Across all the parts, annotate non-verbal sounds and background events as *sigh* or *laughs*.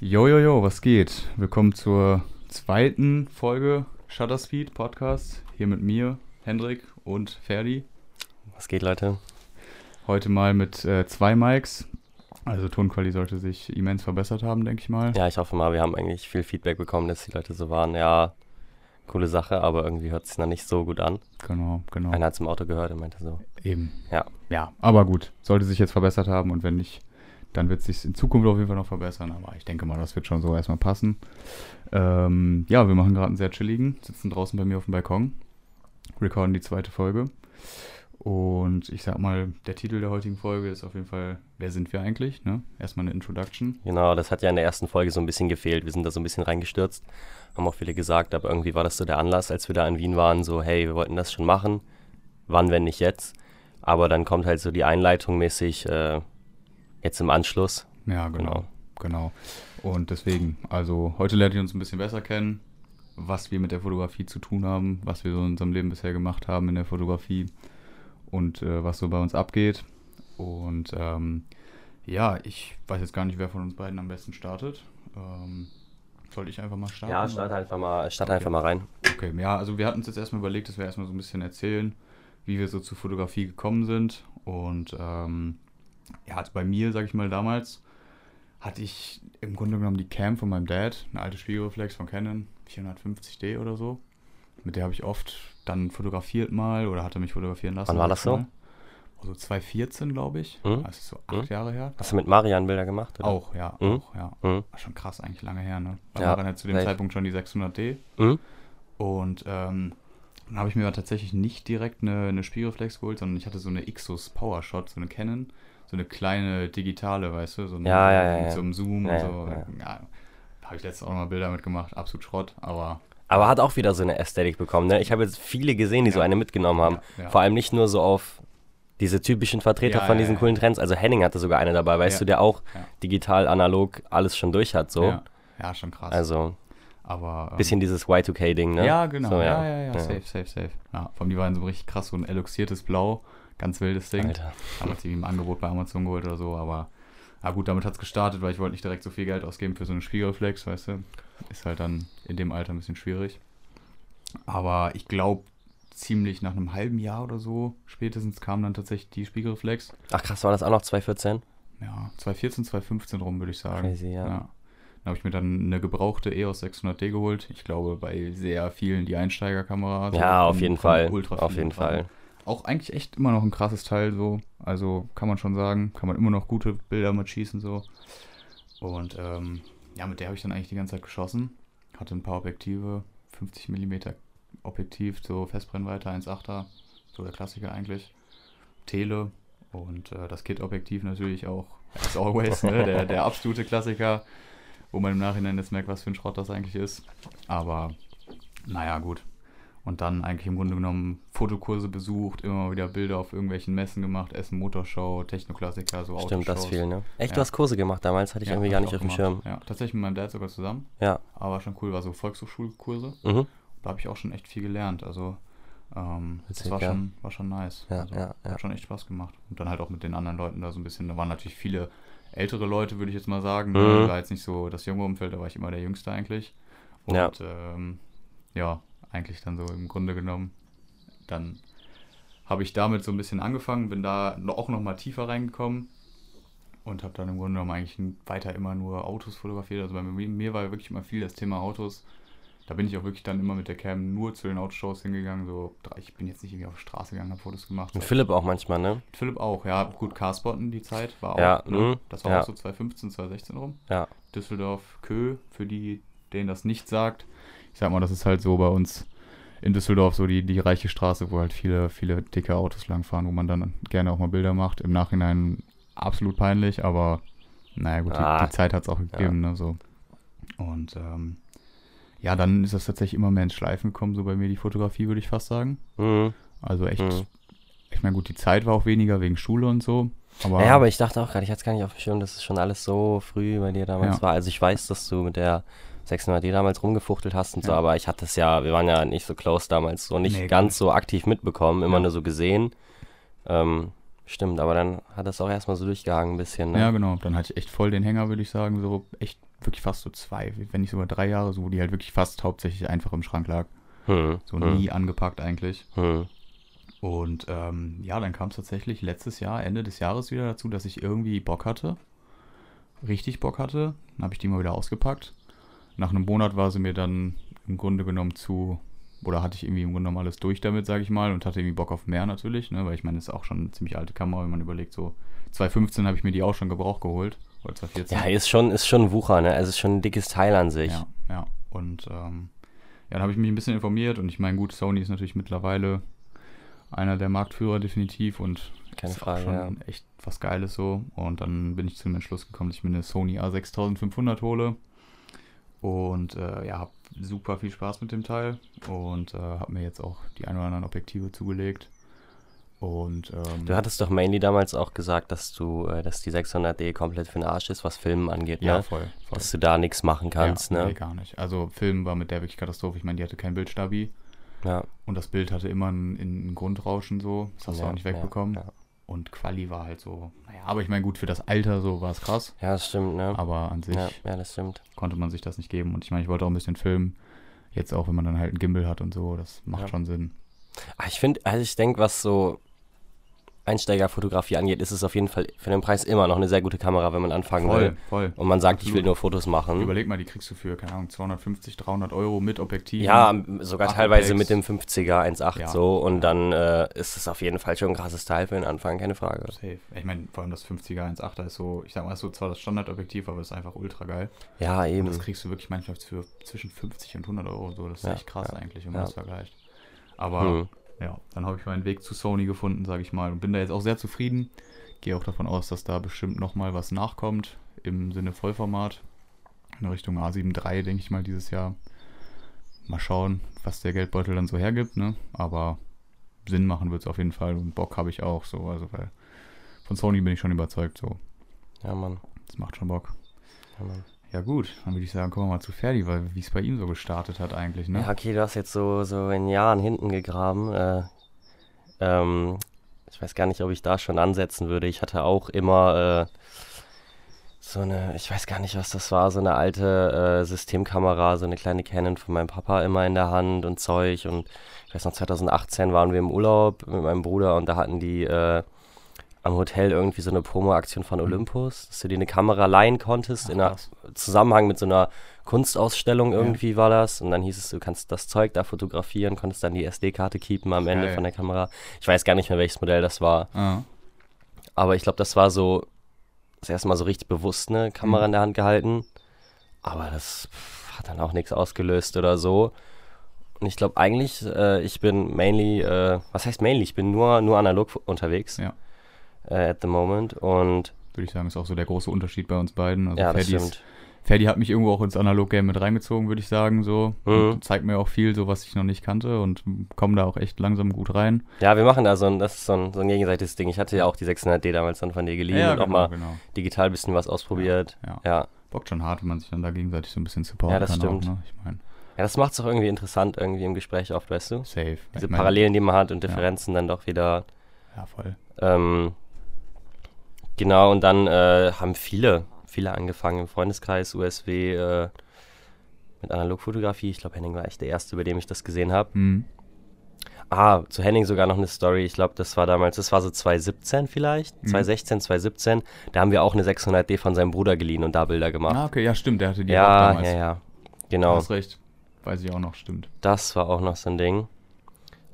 Jojojo, was geht? Willkommen zur zweiten Folge Shutterspeed Podcast. Hier mit mir, Hendrik und Ferdi. Was geht, Leute? Heute mal mit äh, zwei Mics. Also Tonqualität sollte sich immens verbessert haben, denke ich mal. Ja, ich hoffe mal, wir haben eigentlich viel Feedback bekommen, dass die Leute so waren, ja, coole Sache, aber irgendwie hört es sich noch nicht so gut an. Genau, genau. Einer hat es im Auto gehört und meinte so. Eben. Ja. Ja, aber gut. Sollte sich jetzt verbessert haben und wenn nicht, dann wird es sich in Zukunft auf jeden Fall noch verbessern. Aber ich denke mal, das wird schon so erstmal passen. Ähm, ja, wir machen gerade einen sehr chilligen, sitzen draußen bei mir auf dem Balkon, recorden die zweite Folge. Und ich sag mal, der Titel der heutigen Folge ist auf jeden Fall, wer sind wir eigentlich? Ne? Erstmal eine Introduction. Genau, das hat ja in der ersten Folge so ein bisschen gefehlt. Wir sind da so ein bisschen reingestürzt, haben auch viele gesagt, aber irgendwie war das so der Anlass, als wir da in Wien waren, so, hey, wir wollten das schon machen. Wann, wenn nicht jetzt? Aber dann kommt halt so die Einleitung mäßig äh, jetzt im Anschluss. Ja, genau, genau. Und deswegen, also heute lernt ihr uns ein bisschen besser kennen, was wir mit der Fotografie zu tun haben, was wir so in unserem Leben bisher gemacht haben in der Fotografie und äh, was so bei uns abgeht. Und ähm, ja, ich weiß jetzt gar nicht, wer von uns beiden am besten startet. Ähm, sollte ich einfach mal starten? Ja, start einfach mal, start Okay. einfach mal rein. Okay, ja, also wir hatten uns jetzt erstmal überlegt, dass wir erstmal so ein bisschen erzählen, wie wir so zur Fotografie gekommen sind. Und ähm, ja, also bei mir, sag ich mal, damals hatte ich im Grunde genommen die Cam von meinem Dad, eine alte Spiegelreflex von Canon, 450D oder so. Mit der habe ich oft dann fotografiert mal oder hatte mich fotografieren lassen. Wann war das so? Mal. Also 2014, glaube ich. Mhm. Ist so acht Mhm. Jahre her. Hast du mit Marian Bilder gemacht? Oder? Auch, ja, Mhm. auch, ja. Mhm. War schon krass, eigentlich lange her, ne? Ja, Marian hat zu dem safe. Zeitpunkt schon die 600D. Mhm. Und ähm, dann habe ich mir tatsächlich nicht direkt eine, eine Spiegelreflex geholt, sondern ich hatte so eine Xus Powershot, so eine Canon, so eine kleine digitale, weißt du, so eine, Ja, ja, ja, mit ja. so einem Zoom Ja, und so. ja, Ja, habe ich letztens auch noch mal Bilder mitgemacht, absolut Schrott, aber Aber hat auch wieder so eine Ästhetik bekommen. Ne? Ich habe jetzt viele gesehen, die so Ja. eine mitgenommen haben. Ja, ja. Vor allem nicht nur so auf diese typischen Vertreter Ja, von ja, diesen ja. coolen Trends. Also Henning hatte sogar eine dabei, weißt Ja. du, der auch Ja. digital, analog alles schon durch hat. So. ja, ja, schon krass. Also aber ähm, bisschen dieses Y2K-Ding, ne? Ja, genau, So, ja, ja, ja, safe, safe, safe. Ja, vor allem die waren so richtig krass, so ein eluxiertes Blau, ganz wildes Ding. Alter. Haben sie im Angebot bei Amazon geholt oder so, aber na gut, damit hat es gestartet, weil ich wollte nicht direkt so viel Geld ausgeben für so eine Spiegelreflex, weißt du. Ist halt dann in dem Alter ein bisschen schwierig. Aber ich glaube, ziemlich nach einem halben Jahr oder so spätestens kam dann tatsächlich die Spiegelreflex. Ach krass, war das auch noch 2014? Ja, 2014, 2015 rum, würde ich sagen. Crazy, ja. Dann habe ich mir dann eine gebrauchte EOS 600D geholt. Ich glaube, bei sehr vielen die Einsteigerkamera. ja, auf jeden Fall. ultra Auf jeden dran. Auch eigentlich echt immer noch ein krasses Teil so. Also kann man schon sagen, kann man immer noch gute Bilder mit schießen so. Und ähm, ja, mit der habe ich dann eigentlich die ganze Zeit geschossen. Hatte ein paar Objektive, 50 mm Objektiv, so Festbrennweite 1.8er, so der Klassiker eigentlich. Tele und äh, das Kit-Objektiv natürlich auch, as always, ne? der, der absolute Klassiker, wo man im Nachhinein jetzt merkt, was für ein Schrott das eigentlich ist. Aber naja, gut. Und dann eigentlich im Grunde genommen Fotokurse besucht, immer wieder Bilder auf irgendwelchen Messen gemacht, Essen Motorshow, Technoklassiker, so Stimmt, das viel, ne? Echt, Ja. du hast Kurse gemacht damals, hatte ich Ja, irgendwie gar ich nicht auf dem. Schirm. Ja, tatsächlich mit meinem Dad sogar zusammen. Ja. Aber schon cool, war so Volkshochschulkurse. Mhm. Da habe ich auch schon echt viel gelernt. Also ähm, das war, ja. schon, war schon nice. Ja, also, ja, ja. Hat schon echt Spaß gemacht. Und dann halt auch mit den anderen Leuten da so ein bisschen, da waren natürlich viele ältere Leute, würde ich jetzt mal sagen. Mhm. War jetzt nicht so das junge Umfeld, da war ich immer der Jüngste eigentlich. Und Ja. ähm, ja, eigentlich dann so im Grunde genommen. Dann habe ich damit so ein bisschen angefangen, bin da auch nochmal tiefer reingekommen und habe dann im Grunde genommen eigentlich weiter immer nur Autos fotografiert. Also bei mir, mir war wirklich immer viel das Thema Autos. Da bin ich auch wirklich dann immer mit der Cam nur zu den Autoshows hingegangen. So, ich bin jetzt nicht irgendwie auf die Straße gegangen, habe Fotos gemacht. Und Philipp auch manchmal, ne? Philipp auch, ja. Gut, Carspotten die Zeit war auch. Ja, ne? mhm, Das war ja. auch so 2015, 2016 rum. Ja. Düsseldorf, Kö, für die, denen das nicht sagt. Ich sag mal, das ist halt so bei uns in Düsseldorf so die, die reiche Straße, wo halt viele, viele dicke Autos langfahren, wo man dann gerne auch mal Bilder macht. Im Nachhinein absolut peinlich, aber naja gut, Ah, die, die Zeit hat es auch gegeben, ne, so. Und ähm, ja, dann ist das tatsächlich immer mehr ins Schleifen gekommen, so bei mir die Fotografie, würde ich fast sagen. Mhm. Also echt, Mhm. ich meine, gut, die Zeit war auch weniger wegen Schule und so. Aber, Ja, aber ich dachte auch gerade, ich hatte es gar nicht auf dem Schirm, dass es schon alles so früh bei dir damals Ja. war. Also ich weiß, dass du mit der 600D damals rumgefuchtelt hast und so, Ja. aber ich hatte es ja, wir waren ja nicht so close damals, so nicht Nee, ganz so aktiv mitbekommen, immer Ja. nur so gesehen. Ähm, stimmt, aber dann hat es auch erstmal so durchgehangen ein bisschen, ne? Ja, genau. Dann hatte ich echt voll den Hänger, würde ich sagen. So echt wirklich fast so zwei, wenn nicht sogar drei Jahre, so, wo die halt wirklich fast hauptsächlich einfach im Schrank lag. Hm. So hm. nie angepackt eigentlich. Hm. Und ähm, ja, dann kam es tatsächlich letztes Jahr, Ende des Jahres wieder dazu, dass ich irgendwie Bock hatte. Richtig Bock hatte. Dann habe ich die mal wieder ausgepackt. Nach einem Monat war sie mir dann im Grunde genommen zu, oder hatte ich irgendwie im Grunde genommen alles durch damit, sage ich mal, und hatte irgendwie Bock auf mehr natürlich, ne? weil ich meine, das ist auch schon eine ziemlich alte Kamera, wenn man überlegt, so 2015 habe ich mir die auch schon Gebrauch geholt. Oder 2014. Ja, ist schon, ist schon ein Wucher, ne? Also ist schon ein dickes Teil an sich. Ja, ja. Und ähm, ja, dann habe ich mich ein bisschen informiert und ich meine, gut, Sony ist natürlich mittlerweile einer der Marktführer definitiv und Keine ist Frage, auch schon ja. echt was Geiles so. Und dann bin ich zu dem Entschluss gekommen, dass ich mir eine Sony A6500 hole. Und äh, ja, habe super viel Spaß mit dem Teil und äh, habe mir jetzt auch die ein oder anderen Objektive zugelegt. Und ähm, Du hattest doch mainly damals auch gesagt, dass du, äh, dass die 600D komplett für den Arsch ist, was Filmen angeht, ja, ne? voll, voll. Dass du da nichts machen kannst, ja, ne? Nee, gar nicht. Also Film war mit der wirklich Katastrophe. Ich meine, die hatte kein Bildstabi Ja. und das Bild hatte immer ein, ein Grundrauschen so. Das hast du Ja, auch nicht wegbekommen. Ja. Und Quali war halt so, naja, aber ich meine, gut, für das Alter so war es krass. ja, das stimmt, ne? Aber an sich Ja, ja, das stimmt. konnte man sich das nicht geben. Und ich meine, ich wollte auch ein bisschen filmen. Jetzt auch, wenn man dann halt einen Gimbal hat und so, das macht Ja. schon Sinn. Ah, Ich finde, also ich denke, was so Einsteigerfotografie angeht, ist es auf jeden Fall für den Preis immer noch eine sehr gute Kamera, wenn man anfangen will. voll. Und man sagt, ich will Absolut. nur Fotos machen. Überleg mal, die kriegst du für, keine Ahnung, 250, 300 Euro mit Objektiv. Ja, sogar teilweise mit dem 50er 1.8 Ja. so und dann äh, ist es auf jeden Fall schon ein krasses Teil für den Anfang, keine Frage. Safe. Ich meine, vor allem das 50er 1.8er ist so, ich sag mal, ist so zwar das Standardobjektiv, aber ist einfach ultra geil. Ja, Und eben. das kriegst du wirklich manchmal für zwischen 50 und 100 Euro. So, das ist Ja, echt krass ja, eigentlich, wenn man das vergleicht. Aber Hm. Ja, dann habe ich meinen Weg zu Sony gefunden, sage ich mal, und bin da jetzt auch sehr zufrieden. Gehe auch davon aus, dass da bestimmt nochmal was nachkommt im Sinne Vollformat. In Richtung A7 III, denke ich mal, dieses Jahr. Mal schauen, was der Geldbeutel dann so hergibt, ne? Aber Sinn machen wird es auf jeden Fall und Bock habe ich auch so. Also, weil von Sony bin ich schon überzeugt, so. Ja, Mann. Das macht schon Bock. Ja, Mann. Ja, gut, dann würde ich sagen, kommen wir mal zu Ferdi, weil wie es bei ihm so gestartet hat eigentlich, ne? Ja, okay, du hast jetzt so, so in Jahren hinten gegraben. Äh, ähm, ich weiß gar nicht, ob ich da schon ansetzen würde. Ich hatte auch immer äh, so eine, ich weiß gar nicht, was das war, so eine alte äh, Systemkamera, so eine kleine Canon von meinem Papa immer in der Hand und Zeug. Und ich weiß noch, 2018 waren wir im Urlaub mit meinem Bruder und da hatten die äh, am Hotel irgendwie so eine Promo-Aktion von Olympus, dass du dir eine Kamera leihen konntest Ach, in einer. Zusammenhang mit so einer Kunstausstellung Ja. irgendwie war das. Und dann hieß es, du kannst das Zeug da fotografieren, konntest dann die SD-Karte keepen am Ende Geil. von der Kamera. Ich weiß gar nicht mehr, welches Modell das war. Ah, Aber ich glaube, das war so das erste Mal so richtig bewusst eine Kamera Mhm. in der Hand gehalten. Aber das hat dann auch nichts ausgelöst oder so. Und ich glaube eigentlich, äh, ich bin mainly, äh, was heißt mainly? Ich bin nur, nur analog unterwegs. Ja. Äh, at the moment. Und würde ich sagen, ist auch so der große Unterschied bei uns beiden. Also ja, das Ferdi, ist, stimmt. Ferdi hat mich irgendwo auch ins Analog-Game mit reingezogen, würde ich sagen, so. Mhm. Und zeigt mir auch viel, so was ich noch nicht kannte und komme da auch echt langsam gut rein. Ja, wir machen da so ein, das ist so ein, so ein gegenseitiges Ding. Ich hatte ja auch die 600D damals dann von dir geliehen und auch mal genau. digital ein bisschen was ausprobiert. Ja. Ja. Bockt schon hart, wenn man sich dann da gegenseitig so ein bisschen supporten Ja, das kann stimmt. auch, ne? Ich meine, Ja, das macht es auch irgendwie interessant irgendwie im Gespräch oft, weißt du? safe. Diese ich mein, Parallelen, die man hat und Ja. Differenzen dann doch wieder. Ja, voll. Ähm, genau, und dann äh, haben viele, viele angefangen im Freundeskreis, USW, äh, mit Analogfotografie. Ich glaube, Henning war echt der Erste, bei dem ich das gesehen habe. Mhm. Ah, zu Henning sogar noch eine Story. Ich glaube, das war damals, das war so 2017 vielleicht, Mhm. 2016, 2017. Da haben wir auch eine 600D von seinem Bruder geliehen und da Bilder gemacht. Ah, okay, ja, stimmt, der hatte die auch ja, damals. ja, ja. Du Genau. hast recht. Weiß ich auch noch, stimmt. Das war auch noch so ein Ding.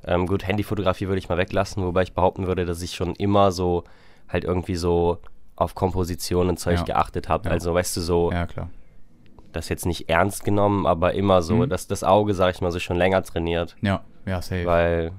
Ähm, gut, Handyfotografie würde ich mal weglassen, wobei ich behaupten würde, dass ich schon immer so halt irgendwie so auf Komposition und Zeug Ja. geachtet habe. Ja. Also, weißt du, so, Ja, klar. das jetzt nicht ernst genommen, aber immer so, Mhm. dass das Auge, sag ich mal, so schon länger trainiert. Ja, ja, safe. Weil,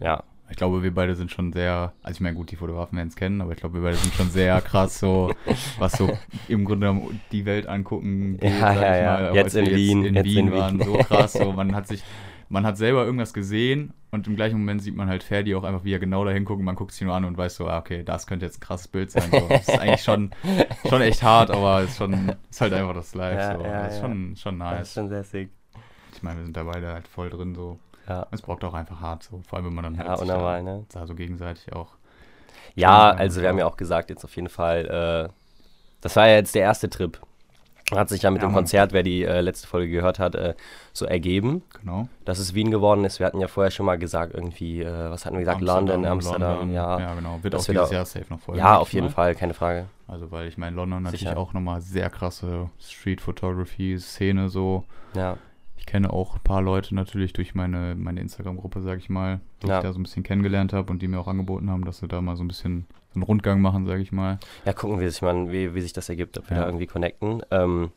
ja, Ich glaube, wir beide sind schon sehr, also ich meine, gut, die Fotografen werden es kennen, aber ich glaube, wir beide sind schon sehr krass so, *laughs* was so im Grunde die Welt angucken geht, Ja, ja, ja. mal. Jetzt in Wien, in jetzt Wien in Wien. waren, so krass, so *laughs* man hat sich, man hat selber irgendwas gesehen und im gleichen Moment sieht man halt Ferdi auch einfach, wie er genau dahin guckt und man guckt sich nur an und weiß so, ah, okay, das könnte jetzt ein krasses Bild sein. So. Das ist eigentlich schon, *laughs* schon echt hart, aber ist schon, ist halt einfach das Live, Ja, so. ja, das ist ja. schon, schon das ist nice. schon sehr sick. Ich meine, wir sind da beide halt voll drin, so. Ja, Es braucht auch einfach hart, so. Vor allem, wenn man dann ja halt sich unnormal, da, ne? da so gegenseitig auch Ja, Ja, also wir ja. haben ja auch gesagt, jetzt auf jeden Fall, äh, das war ja jetzt der erste Trip. Hat sich ja mit Ja, dem Mann. Konzert, wer die äh, letzte Folge gehört hat, äh, so ergeben, Genau. dass es Wien geworden ist. Wir hatten ja vorher schon mal gesagt, irgendwie, äh, was hatten wir gesagt? London, Amsterdam, London. ja. Ja, genau. Wird auch wird dieses Jahr safe noch voll. Ja, auf jeden mal. Fall, keine Frage. Also, weil ich meine, London natürlich Sicher. auch nochmal sehr krasse Street-Photography-Szene so. Ja, Ich kenne auch ein paar Leute natürlich durch meine, meine Instagram-Gruppe, sag ich mal, die Ja. ich da so ein bisschen kennengelernt habe und die mir auch angeboten haben, dass sie da mal so ein bisschen einen Rundgang machen, sag ich mal. ja gucken, wie sich, man, wie, wie sich das ergibt, ob wir Ja. da irgendwie connecten. Ähm,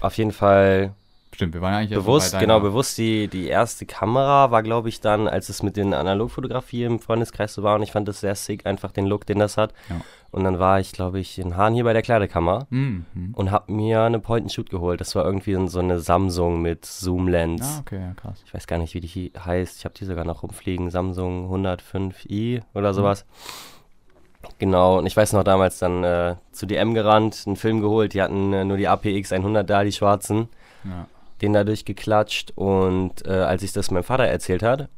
auf jeden Fall Stimmt, wir waren ja eigentlich bewusst, bei genau, bewusst die, die erste Kamera war, glaube ich, dann, als es mit den Analogfotografie im Freundeskreis so war und ich fand das sehr sick, einfach den Look, den das hat. Ja. Und dann war ich, glaube ich, in Hahn hier bei der Kleidekammer Mhm. mhm. und habe mir eine Point-and-Shoot geholt. Das war irgendwie so eine Samsung mit Zoom-Lens. Ah, okay, ja, krass. Ich weiß gar nicht, wie die heißt. Ich habe die sogar noch rumfliegen. Samsung 105i Mhm. oder sowas. Genau, und ich weiß noch damals dann äh, zu DM gerannt, einen Film geholt. Die hatten äh, nur die APX 100 da, die schwarzen. Ja. Den da durchgeklatscht. Und äh, als ich das meinem Vater erzählt hat,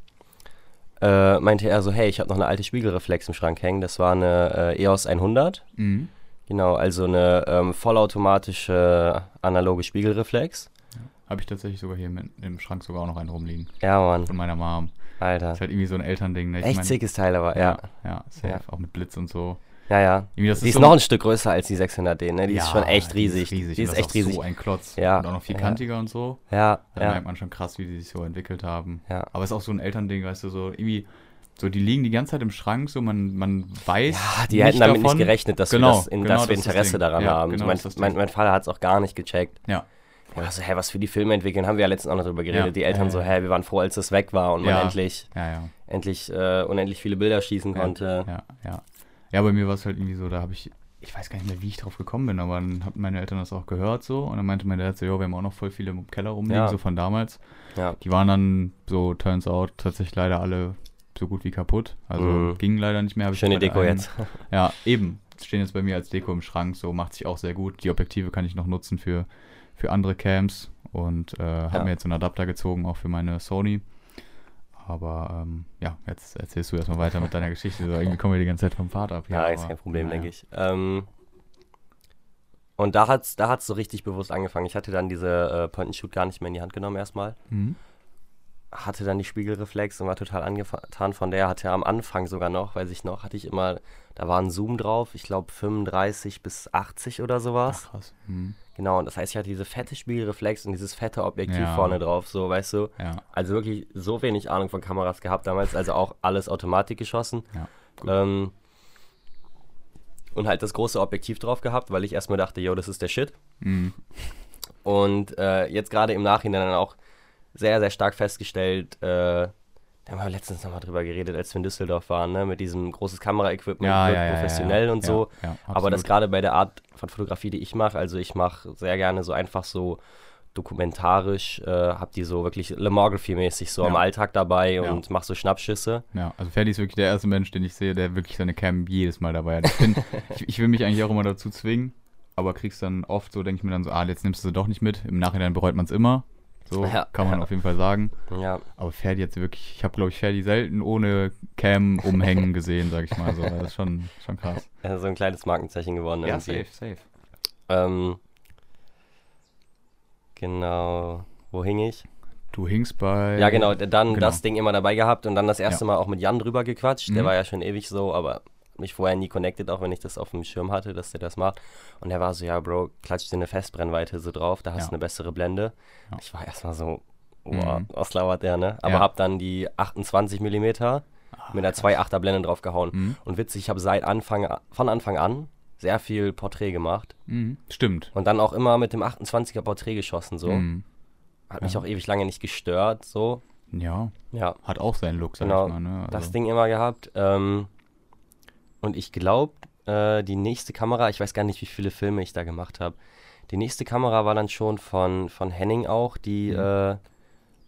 äh, meinte er so: Hey, ich habe noch eine alte Spiegelreflex im Schrank hängen. Das war eine äh, EOS 100. Mhm. Genau, also eine ähm, vollautomatische analoge Spiegelreflex. Habe ich tatsächlich sogar hier im, im Schrank sogar auch noch einen rumliegen. Ja, Mann, Von meiner Mom. Alter. ist halt irgendwie so ein Elternding. Ne? Ich Echt mein- sickes Teil aber, Ja, ja. ja, safe. Ja. Auch mit Blitz und so. Ja, ja. Die ist so noch ein Stück größer als die 600D, ne? Die ist Ja, schon echt die riesig. Die ist echt auch riesig. so ein Klotz. Ja, Und auch noch vierkantiger und so. Ja, Da ja. merkt man schon krass, wie die sich so entwickelt haben. Ja. Aber es ist auch so ein Elternding, weißt du, so irgendwie, so die liegen die ganze Zeit im Schrank, so man, man weiß. Ja, die nicht hätten damit davon. nicht gerechnet, dass Genau, wir, das in, genau, dass wir ist Interesse daran Ja, haben. genau, mein, ist das mein, Ding. mein Vater hat es auch gar nicht gecheckt. Ja. Und so, hä, was für die Filme entwickeln, haben wir ja letztens auch noch drüber geredet. Ja, Die Eltern ja, so, ja. hä, wir waren froh, als es weg war und man Ja. endlich, Ja, ja. endlich äh, unendlich viele Bilder schießen Ja, konnte. Ja, ja. Ja, bei mir war es halt irgendwie so, da habe ich, ich weiß gar nicht mehr, wie ich drauf gekommen bin, aber dann hatten meine Eltern das auch gehört so und dann meinte mein Dad so, jo, wir haben auch noch voll viele im Keller rumliegen, Ja. so von damals. Ja. Die waren dann so, turns out, tatsächlich leider alle so gut wie kaputt. Also Mhm. gingen leider nicht mehr. Schöne Deko einen- jetzt. Ja, eben. Stehen jetzt bei mir als Deko im Schrank, so macht sich auch sehr gut. Die Objektive kann ich noch nutzen für, für andere Cams und äh, habe Ja. mir jetzt einen Adapter gezogen, auch für meine Sony. Aber ähm, ja, jetzt erzählst du erstmal weiter mit deiner Geschichte. So, irgendwie kommen wir die ganze Zeit vom Pfad ab. hier, Ja, ist aber, kein Problem, naja. denke ich. Ähm, und da hat's, da hat's so richtig bewusst angefangen. Ich hatte dann diese äh, Point-and-Shoot gar nicht mehr in die Hand genommen erstmal. Mhm. Hatte dann die Spiegelreflex und war total angetan von der. Hatte am Anfang sogar noch, weiß ich noch, hatte ich immer, da war ein Zoom drauf, ich glaube 35 bis 80 oder sowas. Ach, krass. Mhm. Genau, und das heißt, ich hatte diese fette Spiegelreflex und dieses fette Objektiv Ja. vorne drauf, so, weißt du. Ja, Also wirklich so wenig Ahnung von Kameras gehabt damals, also auch alles Automatik geschossen. Ja. Ähm, und halt das große Objektiv drauf gehabt, weil ich erstmal dachte, yo, das ist der Shit. mhm. Und äh, jetzt gerade im Nachhinein dann auch sehr, sehr stark festgestellt, äh, da haben wir letztens nochmal drüber geredet, als wir in Düsseldorf waren, ne, mit diesem großes Kameraequipment, ja, ja, professionell ja, und so. Aber das gerade bei der Art von Fotografie, die ich mache, also ich mache sehr gerne so einfach so dokumentarisch, äh, hab die so wirklich Lemography-mäßig so am Alltag dabei und mach so Schnappschüsse. Ja, also Ferdi ist wirklich der erste Mensch, den ich sehe, der wirklich seine Cam jedes Mal dabei hat. Ich, bin, *laughs* ich, ich will mich eigentlich auch immer dazu zwingen, aber krieg's dann oft so, denke ich mir dann so, ah, jetzt nimmst du sie doch nicht mit. Im Nachhinein bereut man es immer. So Ja, kann man ja. auf jeden Fall sagen. Ja, Aber Ferdi jetzt wirklich, ich habe glaube ich Ferdi selten ohne Cam umhängen *laughs* gesehen, sag ich mal so. Das ist schon, schon krass. äh, so ein kleines Markenzeichen geworden irgendwie. safe. Ähm, genau, wo hing ich? Du hingst bei. Ja, genau, dann genau. das Ding immer dabei gehabt und dann das erste Ja. Mal auch mit Jan drüber gequatscht. Der Mhm. war ja schon ewig so, aber mich vorher nie connected, auch wenn ich das auf dem Schirm hatte, dass der das macht. Und der war so, ja, Bro, klatsch dir eine Festbrennweite so drauf, da hast Ja. du eine bessere Blende. Ja. Ich war erstmal so, wow, Mhm. was labert der, ne? Aber Ja. hab dann die 28 mm mit einer 2,8er Blende drauf gehauen. Mhm. Und witzig, ich habe seit Anfang, von Anfang an sehr viel Porträt gemacht Mhm. Stimmt. und dann auch immer mit dem 28er Porträt geschossen, so. Mhm. Hat mich Ja. auch ewig lange nicht gestört, so. Ja, Ja, hat auch seinen Look, sag Genau, ich mal. Ne? das Also- Ding immer gehabt. Ähm, und ich glaube, äh, die nächste Kamera, ich weiß gar nicht, wie viele Filme ich da gemacht habe. Die nächste Kamera war dann schon von, von Henning auch, die Mhm. äh,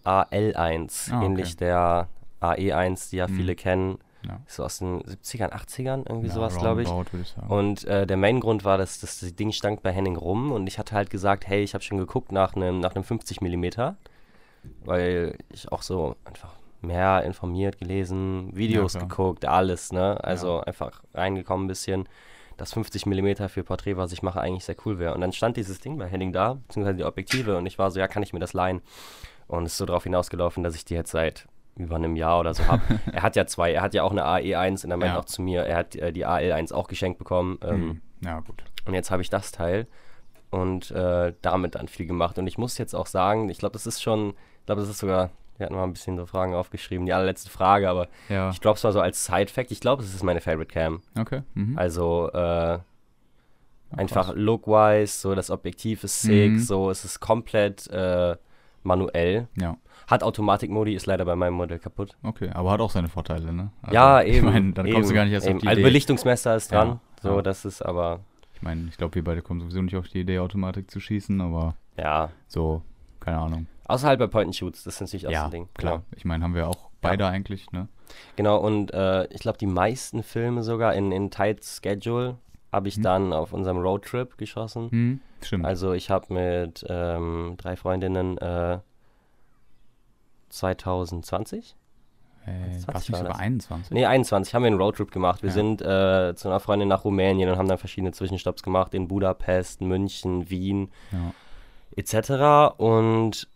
AL1, Ah, okay. ähnlich der AE1, die ja Mhm. viele kennen. Ja. So aus den 70ern, 80ern, irgendwie ja, sowas, glaube ich. ich. Und äh, der Main-Grund war, dass, dass das Ding stank bei Henning rum und ich hatte halt gesagt, hey, ich habe schon geguckt nach einem nach einem 50 mm, weil ich auch so einfach mehr informiert, gelesen, Videos klar. geguckt, alles, ne? Also einfach reingekommen ein bisschen. dass 50 mm für Porträt, was ich mache, eigentlich sehr cool wäre. Und dann stand dieses Ding bei Henning da, beziehungsweise die Objektive, und ich war so, ja, kann ich mir das leihen? Und es ist so darauf hinausgelaufen, dass ich die jetzt seit über einem Jahr oder so habe. *laughs* er hat ja zwei, er hat ja auch eine AE1 und er meint Ja. auch zu mir, er hat äh, die AL1 auch geschenkt bekommen. Ähm, Hm. Ja, gut. und jetzt habe ich das Teil und äh, damit dann viel gemacht. Und ich muss jetzt auch sagen, ich glaube, das ist schon, ich glaube, das ist sogar, wir hatten mal ein bisschen so Fragen aufgeschrieben, die allerletzte Frage, aber Ja, ich glaube es mal so als Side-Fact, ich glaube, es ist meine Favorite Cam. okay. Mhm. Also äh, einfach look-wise, so das Objektiv ist sick, Mhm. so es ist komplett äh, manuell. Ja, Hat Automatik-Modi, ist leider bei meinem Modell kaputt. okay. Aber hat auch seine Vorteile, ne? Also, ja, eben. Ich meine, dann kommst du eben, gar nicht erst eben. auf die Also Idee. Belichtungsmesser ist dran, Ja, so ja. das ist aber, Ich meine, ich glaube, wir beide kommen sowieso nicht auf die Idee, Automatik zu schießen, aber ja. so, keine Ahnung. Außerhalb bei Point-and-Shoots, das ist natürlich auch so ja, ein Ding. klar. Ich meine, haben wir auch beide eigentlich, ne? Genau, und äh, ich glaube, die meisten Filme sogar in, in Tight Schedule habe ich Mhm. dann auf unserem Roadtrip geschossen. Hm, stimmt. Also ich habe mit ähm, drei Freundinnen äh, 2020? äh, 20 war es nicht sogar das. 21? Nee, 21 haben wir einen Roadtrip gemacht. Wir Ja. sind äh, zu einer Freundin nach Rumänien und haben dann verschiedene Zwischenstopps gemacht in Budapest, München, Wien Ja. etc. Und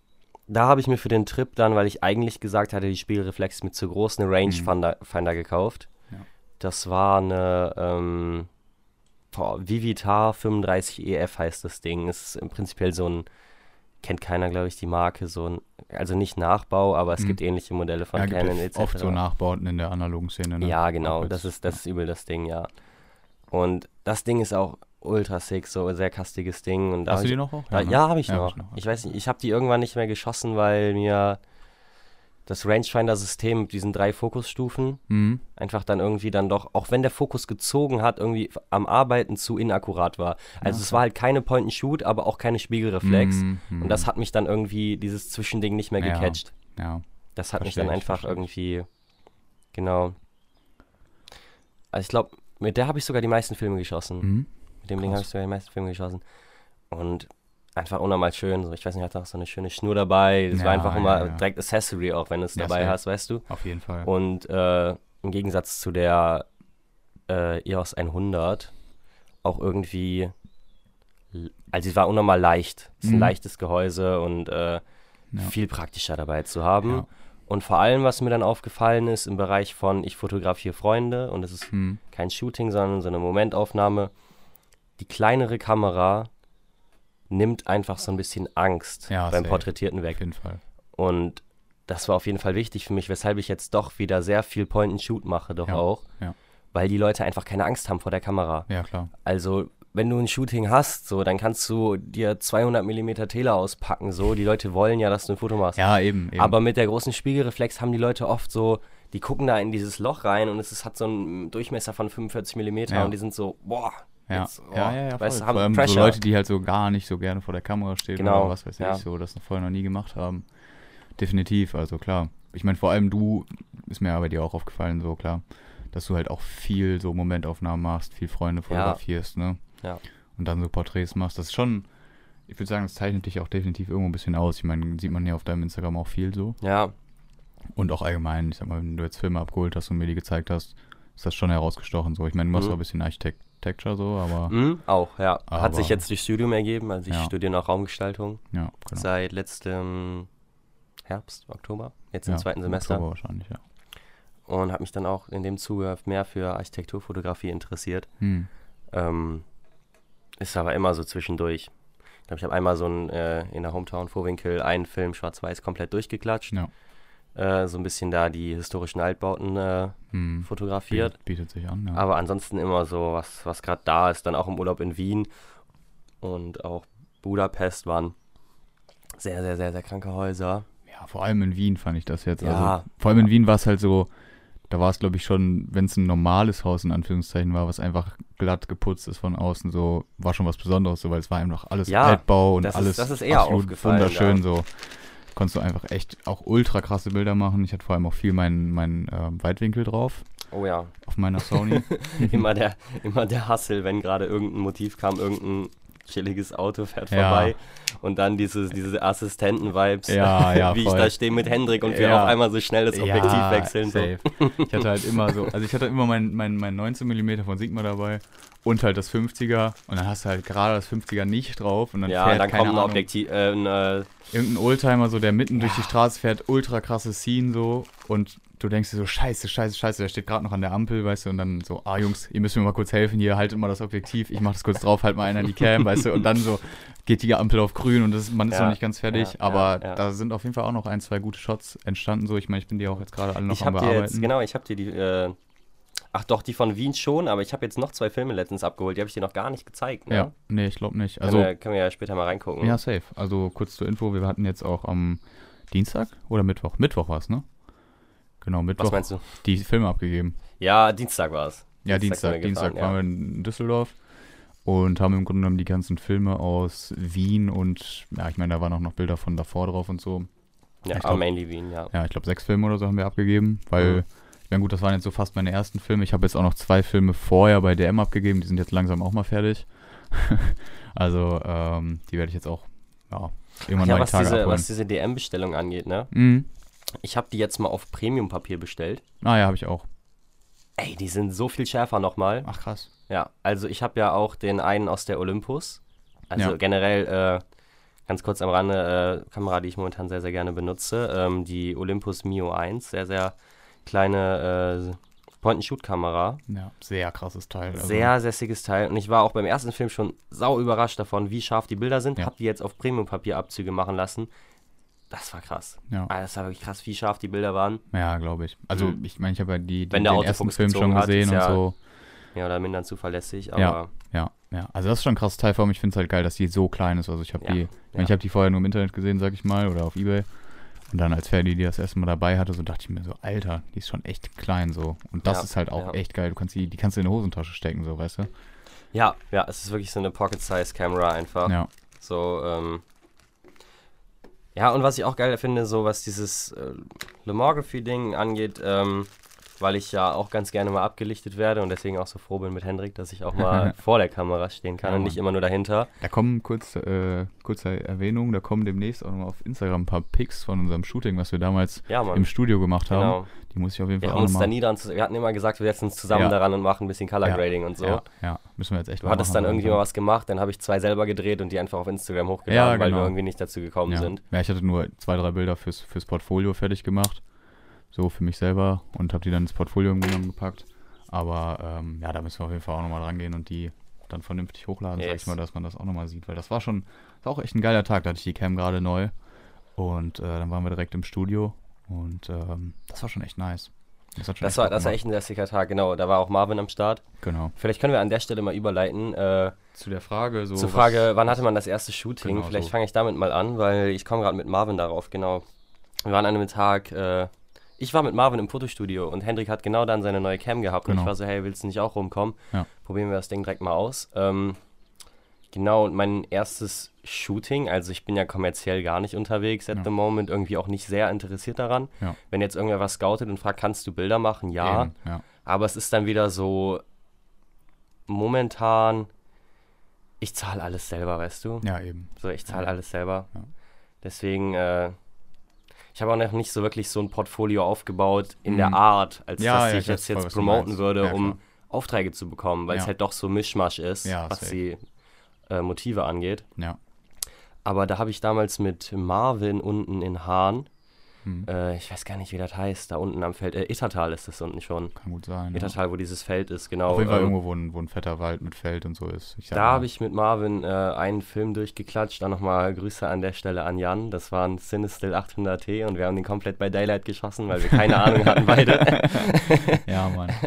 da habe ich mir für den Trip dann, weil ich eigentlich gesagt hatte, die Spiegelreflex ist mir zu groß, eine Rangefinder Finder gekauft. Ja. Das war eine ähm, Vivitar 35 EF heißt das Ding. Ist im Prinzip so ein, kennt keiner, glaube ich, die Marke, so ein, also nicht Nachbau, aber es Mhm. gibt ähnliche Modelle von ja, Canon etc. oft so Nachbauten in der analogen Szene, ne? Ja, genau, das ist, das ist übel das Ding, ja. Und das Ding ist auch ultra sick, so ein sehr kastiges Ding. Und da Hast du ich- die noch auch? da, ne? ja, habe ich Ja, noch. hab ich noch, Ich okay. weiß nicht, ich habe die irgendwann nicht mehr geschossen, weil mir das Rangefinder-System mit diesen drei Fokusstufen Mhm. einfach dann irgendwie dann doch, auch wenn der Fokus gezogen hat, irgendwie am Arbeiten zu inakkurat war. Also Ja, es okay. war halt keine Point-and-Shoot, aber auch keine Spiegelreflex. Mhm, mhm. Und das hat mich dann irgendwie, dieses Zwischending nicht mehr Ja. gecatcht. Ja, Das hat mich Versteh dann ich, einfach ich. irgendwie, genau. Also ich glaube, mit der habe ich sogar die meisten Filme geschossen. mhm. Mit dem Ding habe ich sogar die meisten Filme geschossen. Und einfach unnormal schön. So, ich weiß nicht, hat auch so eine schöne Schnur dabei. Das war Ja, einfach immer ja, ja. direkt Accessory, auch wenn du es Ja, dabei hast, weißt du. auf jeden Fall. Und äh, im Gegensatz zu der äh, EOS 100 auch irgendwie, also sie war unnormal leicht. Es ist ein Mhm. leichtes Gehäuse und äh, Ja. viel praktischer dabei zu haben. Ja. Und vor allem, was mir dann aufgefallen ist, im Bereich von ich fotografiere Freunde und es ist Mhm. kein Shooting, sondern so eine Momentaufnahme. Die kleinere Kamera nimmt einfach so ein bisschen Angst Ja, beim. Porträtierten Auf weg. jeden Fall. Und das war auf jeden Fall wichtig für mich, weshalb ich jetzt doch wieder sehr viel Point-and-Shoot mache, doch Ja, auch. ja. Weil die Leute einfach keine Angst haben vor der Kamera. Ja, klar. Also, wenn du ein Shooting hast, so, dann kannst du dir 200 mm Tele auspacken, so. Die Leute wollen ja, dass du ein Foto machst. Ja, eben. eben. Aber mit der großen Spiegelreflex haben die Leute oft so, die gucken da in dieses Loch rein und es ist, hat so einen Durchmesser von 45 mm Ja. und die sind so, boah, ja. jetzt, oh, ja, ja, ja, voll. weißt haben allem so Pressure. Leute, die halt so gar nicht so gerne vor der Kamera stehen Genau, oder was weiß ja. ich, so das noch vorher noch nie gemacht haben. Definitiv, also klar. Ich meine, vor allem du, ist mir ja bei dir auch aufgefallen, so klar, dass du halt auch viel so Momentaufnahmen machst, viel Freunde fotografierst, ne? Ja. Und dann so Porträts machst. Das ist schon, ich würde sagen, das zeichnet dich auch definitiv irgendwo ein bisschen aus. Ich meine, sieht man ja auf deinem Instagram auch viel so. ja, Und auch allgemein, ich sag mal, wenn du jetzt Filme abgeholt hast und mir die gezeigt hast, ist das schon herausgestochen so. Ich meine, du machst Mhm. auch ein bisschen Architecture so, aber mhm, auch, ja. Hat Aber- sich jetzt durch Studium ergeben, also ich Ja. studiere noch Raumgestaltung ja, genau. seit letztem Herbst, Oktober, jetzt im ja, zweiten Semester. Oktober wahrscheinlich, ja. Und habe mich dann auch in dem Zuge mehr für Architekturfotografie interessiert. Hm. Ähm, ist aber immer so zwischendurch. Ich glaube, ich habe einmal so ein, äh, in der Hometown Vorwinkel einen Film schwarz-weiß komplett durchgeklatscht. Ja. Äh, so ein bisschen da die historischen Altbauten äh, Hm. fotografiert. Bietet, bietet sich an, ja. Aber ansonsten immer so, was, was gerade da ist. Dann auch im Urlaub in Wien und auch Budapest waren sehr, sehr, sehr, sehr kranke Häuser. ja, vor allem in Wien fand ich das jetzt. Ja. Also, vor allem in Wien war es halt so, da war es glaube ich schon, wenn es ein normales Haus in Anführungszeichen war, was einfach glatt geputzt ist von außen, so, war schon was Besonderes, so, weil es war einfach alles Ja, Altbau und das ist- alles das ist eher aufgefallen, wunderschön, ja. so. Konntest du einfach echt auch ultra krasse Bilder machen. Ich hatte vor allem auch viel meinen mein, ähm, Weitwinkel drauf Oh ja, auf meiner Sony. *laughs* immer der, immer der Hassel, wenn gerade irgendein Motiv kam, irgendein chilliges Auto fährt Ja. vorbei und dann dieses, diese Assistenten-Vibes, Ja, ja, *laughs* wie voll. ich da stehe mit Hendrik und wir auf einmal so schnell das Objektiv wechseln. So. Ich hatte halt immer so, also ich hatte immer mein, mein, mein 19 mm von Sigma dabei und halt das 50er und dann hast du halt gerade das 50er nicht drauf und dann ja, fährt dann keine kommt ein Ahnung, Objektiv, äh, ein, äh, irgendein Oldtimer so, der mitten durch die Straße fährt, ultra krasses Scene so und du denkst dir so, scheiße, scheiße, scheiße, der steht gerade noch an der Ampel, weißt du, und dann so, ah Jungs, ihr müsst mir mal kurz helfen, hier, haltet mal das Objektiv, ich mach das kurz drauf, halt mal einer die Cam, weißt du, und dann so geht die Ampel auf grün und das, man ist Ja, noch nicht ganz fertig, ja, aber ja, ja. da sind auf jeden Fall auch noch ein, zwei gute Shots entstanden, so, ich meine, ich bin die auch jetzt gerade alle noch ich am Bearbeiten. jetzt, genau, ich habe dir die, äh, ach doch, die von Wien schon, aber ich habe jetzt noch zwei Filme letztens abgeholt, die habe ich dir noch gar nicht gezeigt, ne? Ja, nee, ich glaube nicht. Also, können, wir, können wir ja später mal reingucken. ja, safe. Also kurz zur Info, wir hatten jetzt auch am Dienstag oder Mittwoch? Mittwoch war es, ne? Genau, Mittwoch Was meinst du? die Filme abgegeben. Ja, Dienstag war es. Ja, Dienstag. Dienstag gefahren, waren wir in Düsseldorf und haben im Grunde genommen die ganzen Filme aus Wien und, ja, ich meine, da waren auch noch Bilder von davor drauf und so. Ja, ich glaub- mainly Wien, ja. Ja, ich glaube, sechs Filme oder so haben wir abgegeben, weil, Mhm. Ja gut, das waren jetzt so fast meine ersten Filme. Ich habe jetzt auch noch zwei Filme vorher bei DM abgegeben, die sind jetzt langsam auch mal fertig. *laughs* also, ähm, die werde ich jetzt auch, ja, irgendwann ja, die was Tage diese, abholen. was diese DM-Bestellung angeht, ne? Mhm. Ich habe die jetzt mal auf Premium-Papier bestellt. Ah ja, habe ich auch. Ey, die sind so viel schärfer nochmal. Ach krass. Ja, also ich habe ja auch den einen aus der Olympus. Also Ja. generell, äh, ganz kurz am Rande, äh, Kamera, die ich momentan sehr, sehr gerne benutze. Ähm, die Olympus Mio 1, sehr, sehr kleine äh, Point-and-Shoot-Kamera. Ja, sehr krasses Teil. Also, Sehr sässiges Teil. Und ich war auch beim ersten Film schon sau überrascht davon, wie scharf die Bilder sind. Ja. Hab die jetzt auf Premium-Papier-Abzüge machen lassen. Das war krass. Ja, Ah, das war wirklich krass, wie scharf die Bilder waren. ja glaube ich. Also, Mhm. ich meine, ich habe ja die, die Wenn der den ersten Film schon hat, gesehen und ja- so. Ja, oder minder zuverlässig, aber Ja. Ja, ja. Also, das ist schon ein krasses Teil. Vor allem, ich finde es halt geil, dass die so klein ist. Also, ich habe Ja, die, ich, mein, ich habe die vorher nur im Internet gesehen, sag ich mal, oder auf Ebay. Und dann, als Ferdi die das erste Mal dabei hatte, so dachte ich mir so, Alter, die ist schon echt klein so. Und das Ja, ist halt auch ja. echt geil. Du kannst die, die kannst du in eine Hosentasche stecken, so, weißt du? ja, ja, es ist wirklich so eine Pocket-Size-Kamera einfach. Ja. So, ähm. Ja, und was ich auch geil finde, so was dieses äh, Lomography-Ding angeht, ähm, weil ich ja auch ganz gerne mal abgelichtet werde und deswegen auch so froh bin mit Hendrik, dass ich auch mal *laughs* vor der Kamera stehen kann Ja, und nicht immer nur dahinter. Da kommen kurz, äh, kurze Erwähnung, da kommen demnächst auch nochmal auf Instagram ein paar Pics von unserem Shooting, was wir damals Ja, im Studio gemacht haben. Genau. Die muss ich auf jeden Wir Fall haben auch uns da nie dran, zu- wir hatten immer gesagt, wir setzen uns zusammen Ja. daran und machen ein bisschen Color. Grading und so. Ja, ja, müssen wir jetzt echt Du mal hattest machen dann irgendwie mal was gemacht, dann habe ich zwei selber gedreht und die einfach auf Instagram hochgeladen, Ja, weil wir genau. irgendwie nicht dazu gekommen sind. Ja, ich hatte nur zwei, drei Bilder fürs, fürs Portfolio fertig gemacht. So für mich selber und habe die dann ins Portfolio genommen gepackt. Aber ähm, ja, da müssen wir auf jeden Fall auch nochmal dran gehen und die dann vernünftig hochladen, sag Yes. ich mal, dass man das auch nochmal sieht. Weil das war schon, das war auch echt ein geiler Tag. Da hatte ich die Cam gerade neu. Und äh, dann waren wir direkt im Studio. Und ähm, das war schon echt nice. Das, Das echt war, das war echt ein lästiger Tag, genau. Da war auch Marvin am Start. Genau. Vielleicht können wir an der Stelle mal überleiten. Äh, Zu der Frage, so. zur Frage, wann hatte man das erste Shooting? Genau, Vielleicht so. fange ich damit mal an, weil ich komme gerade mit Marvin darauf, genau. Wir waren an einem Tag, äh, ich war mit Marvin im Fotostudio und Hendrik hat genau dann seine neue Cam gehabt und Genau. ich war so, hey, willst du nicht auch rumkommen? Ja. Probieren wir das Ding direkt mal aus. Ähm, genau, und mein erstes Shooting, also ich bin ja kommerziell gar nicht unterwegs at Ja. the moment, irgendwie auch nicht sehr interessiert daran. Ja. Wenn jetzt irgendwer was scoutet und fragt, kannst du Bilder machen? Ja. Eben. Aber es ist dann wieder so momentan, ich zahle alles selber, weißt du? Ja, eben. So, ich zahle alles selber. Deswegen, äh, ich habe auch noch nicht so wirklich so ein Portfolio aufgebaut in Mhm. der Art, als Ja, dass ja, ich ich jetzt, jetzt promoten würde, Ja, um. Aufträge zu bekommen, weil es halt doch so Mischmasch ist, was safe. die äh, Motive angeht. Ja. Aber da habe ich damals mit Marvin unten in Hahn, Hm. äh, ich weiß gar nicht, wie das heißt, da unten am Feld, äh, Ittertal ist das unten schon. Kann gut sein. Ja. Ittertal, wo dieses Feld ist, genau. Auf jeden Fall ähm, irgendwo, wo ein, wo ein fetter Wald mit Feld und so ist. Ich Da habe ich mit Marvin äh, einen Film durchgeklatscht. Dann nochmal Grüße an der Stelle an Jan. Das war ein Cinestill 800T und wir haben den komplett bei Daylight geschossen, weil wir keine Ahnung hatten beide. *laughs* Ja, Mann. *laughs*